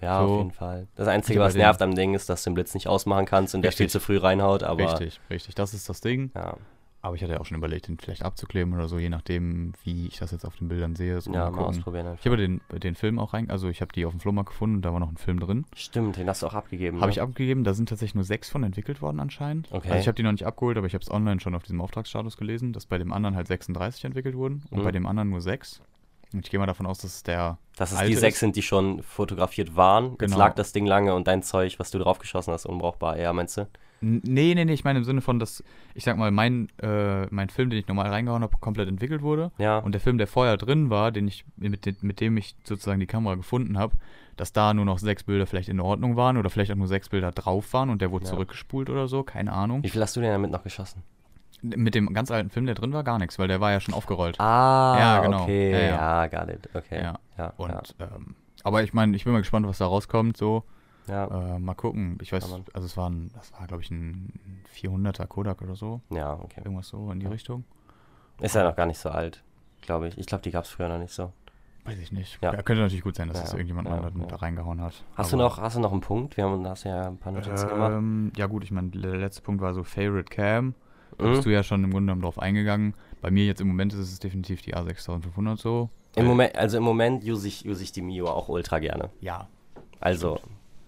Ja, So. auf jeden Fall. Das Einzige, was nervt am Ding, ist, dass du den Blitz nicht ausmachen kannst und der viel Richtig. zu früh reinhaut, aber richtig, richtig. Das ist das Ding. ja, Aber ich hatte ja auch schon überlegt, den vielleicht abzukleben oder so, je nachdem, wie ich das jetzt auf den Bildern sehe. So, ja, mal mal ausprobieren. Einfach. Ich habe den, den Film auch rein, also ich habe die auf dem Flohmarkt gefunden und da war noch ein Film drin. Stimmt, den hast du auch abgegeben. Habe ne? ich abgegeben, da sind tatsächlich nur sechs von entwickelt worden anscheinend. Okay. Also ich habe die noch nicht abgeholt, aber ich habe es online schon auf diesem Auftragsstatus gelesen, dass bei dem anderen halt 36 entwickelt wurden und Mhm. bei dem anderen nur sechs. Und ich gehe mal davon aus, dass es der Dass es die sechs ist. sind, die schon fotografiert waren. Jetzt Genau. lag das Ding lange und dein Zeug, was du draufgeschossen hast, unbrauchbar. Ja, meinst du? Nee, nee, nee, ich meine im Sinne von, dass, ich sag mal, mein, äh, mein Film, den ich normal reingehauen habe, komplett entwickelt wurde. Ja. Und der Film, der vorher drin war, den ich, mit, mit dem ich sozusagen die Kamera gefunden habe, dass da nur noch sechs Bilder vielleicht in Ordnung waren oder vielleicht auch nur sechs Bilder drauf waren und der wurde Ja. zurückgespult oder so, keine Ahnung. Wie viel hast du denn damit noch geschossen? Mit dem ganz alten Film, der drin war, gar nichts, weil der war ja schon aufgerollt. Ah, Ja, genau. okay. Ja, Ja, ja. got it. Okay. Ja. ja. Und, ja, ähm, aber ich meine, ich bin mal gespannt, was da rauskommt, so. Ja. Äh, mal gucken. Ich weiß, also es war ein, das war, glaube ich, ein 400er Kodak oder so. ja, okay. Irgendwas so in die Ja. Richtung. Ist ja noch gar nicht so alt, glaube ich. Ich glaube, die gab es früher noch nicht so. Weiß ich nicht. Ja. Ja. könnte natürlich gut sein, dass Ja, das irgendjemand ja, mal da, reingehauen hat. Hast du, noch, hast du noch einen Punkt? Wir haben, hast ja ein paar Notizen gemacht. Ähm, ja gut, ich meine, der letzte Punkt war so Favorite Cam. Da Mhm. bist du ja schon im Grunde genommen drauf eingegangen. Bei mir jetzt im Moment ist es definitiv die A6500 so. Im Moment, also im Moment use ich, use ich die Mio auch ultra gerne. Ja, Also,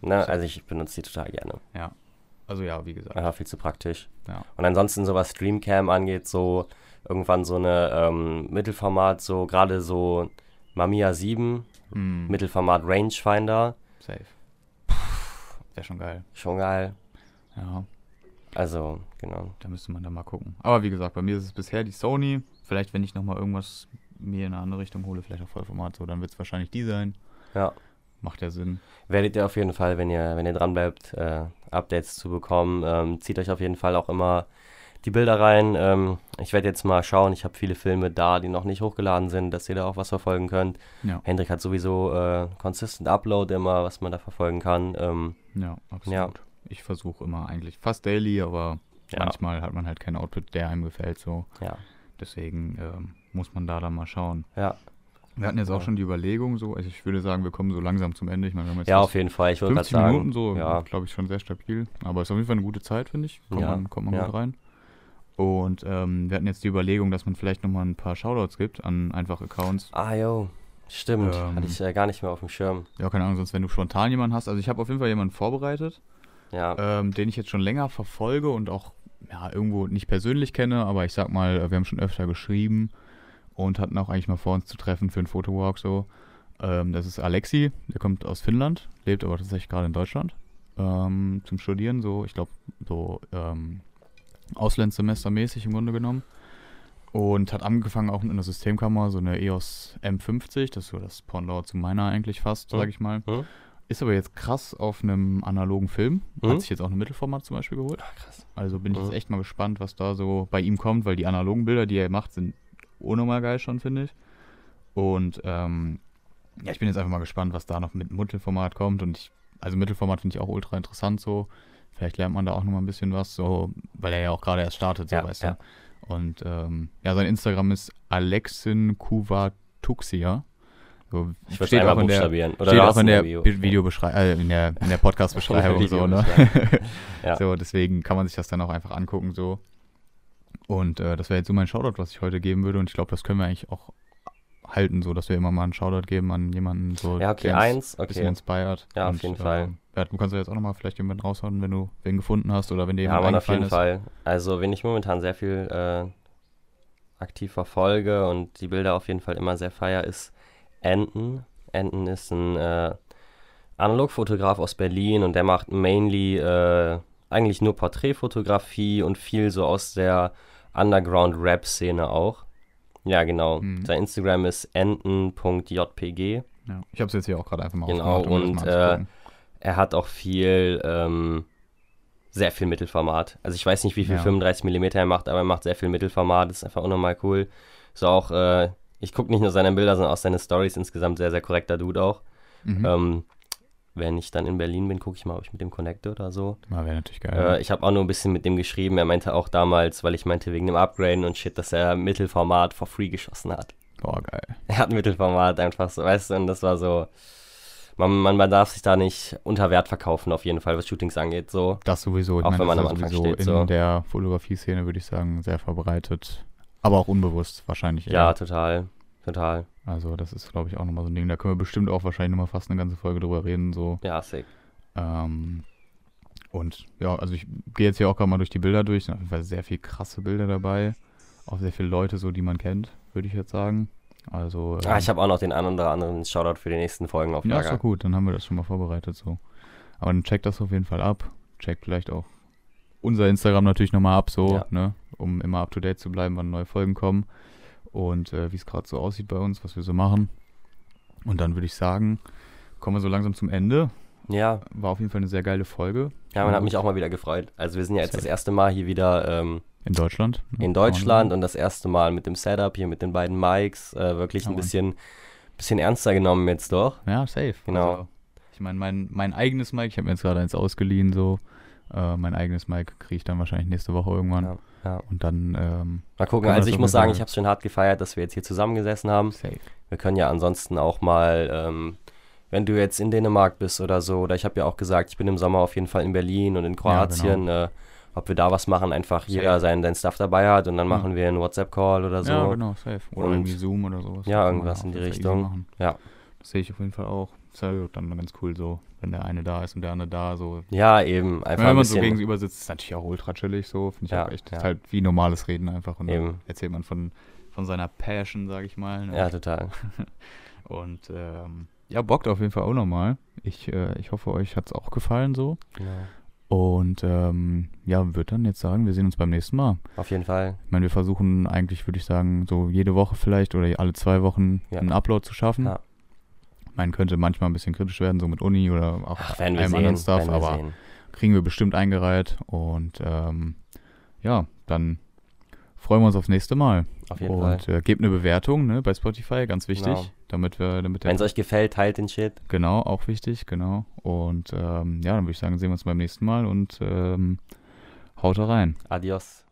ne, also ich benutze die total gerne. ja. Also ja, wie gesagt. Ja, viel zu praktisch. Ja. Und ansonsten, so was Streamcam angeht, so irgendwann so eine ähm, Mittelformat, so gerade so Mamiya 7, Hm, Mittelformat Rangefinder, safe. Wäre schon geil. schon geil. Ja, Also, genau. da müsste man dann mal gucken. Aber wie gesagt, bei mir ist es bisher die Sony. Vielleicht, wenn ich nochmal irgendwas mir in eine andere Richtung hole, vielleicht auch Vollformat so, dann wird es wahrscheinlich die sein. Ja. Macht ja Sinn. Werdet ihr auf jeden Fall, wenn ihr, wenn ihr dran bleibt, äh, Updates zu bekommen. Ähm, zieht euch auf jeden Fall auch immer die Bilder rein. Ähm, ich werde jetzt mal schauen. Ich habe viele Filme da, die noch nicht hochgeladen sind, dass ihr da auch was verfolgen könnt. Ja, Hendrik hat sowieso äh, Consistent Upload immer, was man da verfolgen kann. Ähm, ja, absolut. Ja. Ich versuche immer eigentlich fast daily, aber Ja. manchmal hat man halt keinen Output, der einem gefällt so. ja, Deswegen ähm, muss man da dann mal schauen. ja. Wir hatten jetzt auch Ja. schon die Überlegung, so, also ich würde sagen, wir kommen so langsam zum Ende. Ich meine, wir haben jetzt Ja, auf jeden Fall. Ich wollte gerade 50 sagen. Minuten so, ja, glaube ich, schon sehr stabil. Aber ist auf jeden Fall eine gute Zeit, finde ich. Kommt Ja, man, kommt man ja. gut rein. Und ähm, wir hatten jetzt die Überlegung, dass man vielleicht nochmal ein paar Shoutouts gibt an einfach Accounts. Ah, jo. Stimmt. Ähm. Hatte ich äh, gar nicht mehr auf dem Schirm. Ja, keine Ahnung, sonst wenn du spontan jemanden hast. Also ich habe auf jeden Fall jemanden vorbereitet, Ja. ähm, den ich jetzt schon länger verfolge und auch ja, irgendwo nicht persönlich kenne, aber ich sag mal, äh, wir haben schon öfter geschrieben und hatten auch eigentlich mal vor, uns zu treffen für einen Fotowalk so. Ähm, das ist Alexi, der kommt aus Finnland, lebt aber tatsächlich gerade in Deutschland ähm, zum Studieren, so, ich glaube, so ähm, Auslandssemester-mäßig im Grunde genommen. Und hat angefangen auch mit einer Systemkamera, so eine EOS M50, das ist so das Pendant zu meiner eigentlich fast, Hm. sag ich mal. Ist aber jetzt krass auf einem analogen Film. Mhm. Hat sich jetzt auch ein Mittelformat zum Beispiel geholt. Ach, krass. Also bin ich jetzt echt mal gespannt, was da so bei ihm kommt, weil die analogen Bilder, die er macht, sind unnormal geil schon, finde ich. Und ähm, ja, ich bin jetzt einfach mal gespannt, was da noch mit Mittelformat kommt. Und ich, also Mittelformat finde ich auch ultra interessant so. Vielleicht lernt man da auch noch mal ein bisschen was, so, weil er ja auch gerade erst startet, so Ja, weißt ja. du. Und ähm, ja, sein Instagram ist Alexin Kuvatuxia. So, Ich steht einmal auch in der, steht auch in der Video. Videobeschreibung, äh, in der, in der *laughs* Podcast-Beschreibung so, ne? *laughs* Ja. So, deswegen kann man sich das dann auch einfach angucken, so. Und äh, das wäre jetzt so mein Shoutout, was ich heute geben würde. Und ich glaube, das können wir eigentlich auch halten, so, dass wir immer mal einen Shoutout geben an jemanden, so, Ja, okay, der eins, ein bisschen okay. inspired. Ja, auf Und, jeden äh, Fall. Ja, du kannst ja jetzt auch nochmal vielleicht jemanden raushauen, wenn du wen gefunden hast oder wenn dir Ja, jemand Mann, auf jeden ist. Fall. Also, wenn ich momentan sehr viel äh, aktiv verfolge und die Bilder auf jeden Fall immer sehr feier, ist Enten. Enten ist ein äh, Analogfotograf aus Berlin und der macht mainly äh, eigentlich nur Porträtfotografie und viel so aus der Underground-Rap-Szene auch. Ja, genau. Mhm. Sein Instagram ist enten.jpg. Ja. Ich habe es jetzt hier auch gerade einfach mal Genau, um und, mal anzugucken. Er hat auch viel, ähm, sehr viel Mittelformat. Also ich weiß nicht, wie viel Ja. 35 mm er macht, aber er macht sehr viel Mittelformat. Das ist einfach unnormal cool. So auch, äh, ich gucke nicht nur seine Bilder, sondern auch seine Stories. Insgesamt sehr, sehr korrekter Dude auch. Mhm. Ähm, wenn ich dann in Berlin bin, gucke ich mal, ob ich mit dem connecte oder so. Ja, wäre natürlich geil. Äh, ich habe auch nur ein bisschen mit dem geschrieben. Er meinte auch damals, weil ich meinte wegen dem Upgraden und shit, dass er Mittelformat for free geschossen hat. Boah, geil. Er hat Mittelformat einfach so, weißt du, und das war so. Man, man, man darf sich da nicht unter Wert verkaufen, auf jeden Fall, was Shootings angeht. So. Das sowieso. Ich Auch meine, wenn man am ja Anfang steht, in so. der Fotografie-Szene, würde ich sagen, sehr verbreitet. Aber auch unbewusst wahrscheinlich. Ja, eher. total. Total. Also das ist, glaube ich, auch nochmal so ein Ding. Da können wir bestimmt auch wahrscheinlich nochmal fast eine ganze Folge drüber reden. So. Ja, sick. Ähm, und ja, also ich gehe jetzt hier auch gerade mal durch die Bilder durch. Sind auf jeden Fall sehr viel krasse Bilder dabei. Auch sehr viele Leute, so die man kennt, würde ich jetzt sagen. Also Ah, ähm, ich habe auch noch den einen oder anderen Shoutout für die nächsten Folgen auf Ja, ist Lager. doch gut, dann haben wir das schon mal vorbereitet so. Aber dann checkt das auf jeden Fall ab. Checkt vielleicht auch unser Instagram natürlich nochmal ab, so, Ja. ne? Um immer up to date zu bleiben, wann neue Folgen kommen. Und äh, wie es gerade so aussieht bei uns, was wir so machen. Und dann würde ich sagen, kommen wir so langsam zum Ende. ja, War auf jeden Fall eine sehr geile Folge. ja, man hat mich auch mal wieder gefreut. Also wir sind ja jetzt das erste Mal hier wieder ähm, In Deutschland. ne? in Deutschland und das erste Mal mit dem Setup hier mit den beiden Mics äh, wirklich Ja, ein bisschen, bisschen ernster genommen jetzt doch. Ja, safe. Genau. Also, ich meine, mein, mein eigenes Mic, ich habe mir jetzt gerade eins ausgeliehen, so. Äh, mein eigenes Mic kriege ich dann wahrscheinlich nächste Woche irgendwann. Ja, ja. Und dann ähm, Mal gucken. Also das ich muss sagen, ich habe es schon hart gefeiert, dass wir jetzt hier zusammengesessen haben. safe. Wir können ja ansonsten auch mal, ähm, wenn du jetzt in Dänemark bist oder so, oder ich habe ja auch gesagt, ich bin im Sommer auf jeden Fall in Berlin und in Kroatien, äh, ob wir da was machen, einfach jeder Safe. sein, sein Stuff dabei hat und dann Ja. machen wir einen WhatsApp-Call oder so. Ja, genau, safe. Oder Und- irgendwie Zoom oder sowas. Ja, irgendwas in die Richtung. Ja. Das sehe ich auf jeden Fall auch. Ist ja dann ganz cool so, wenn der eine da ist und der andere da, so. Ja, eben. Einfach wenn ein man so bisschen. gegenüber sitzt, ist natürlich auch ultra chillig so, finde ich Ja, auch echt. ja. Ist halt wie normales Reden einfach. Und dann Eben. erzählt man von, von seiner Passion, sage ich mal. Ne? ja, total. *laughs* Und ähm, ja, bockt auf jeden Fall auch nochmal. Ich, äh, ich hoffe, euch hat es auch gefallen so. Genau. Und ähm, ja, würde dann jetzt sagen, wir sehen uns beim nächsten Mal. Auf jeden Fall. Ich meine, wir versuchen eigentlich, würde ich sagen, so jede Woche vielleicht oder alle zwei Wochen Ja. einen Upload zu schaffen. Ja. Meine, könnte manchmal ein bisschen kritisch werden, so mit Uni oder auch Ach, allem sehen. anderen Stuff, aber sehen. kriegen wir bestimmt eingereiht. Und ähm, ja, dann freuen wir uns aufs nächste Mal. Auf jeden Fall. Und äh, gebt eine Bewertung ne, bei Spotify, ganz wichtig, Genau. damit wir, damit Wenn es euch gefällt, teilt den Shit. Genau, auch wichtig, genau. Und ähm, ja, dann würde ich sagen, sehen wir uns beim nächsten Mal und ähm, haut rein. Adios.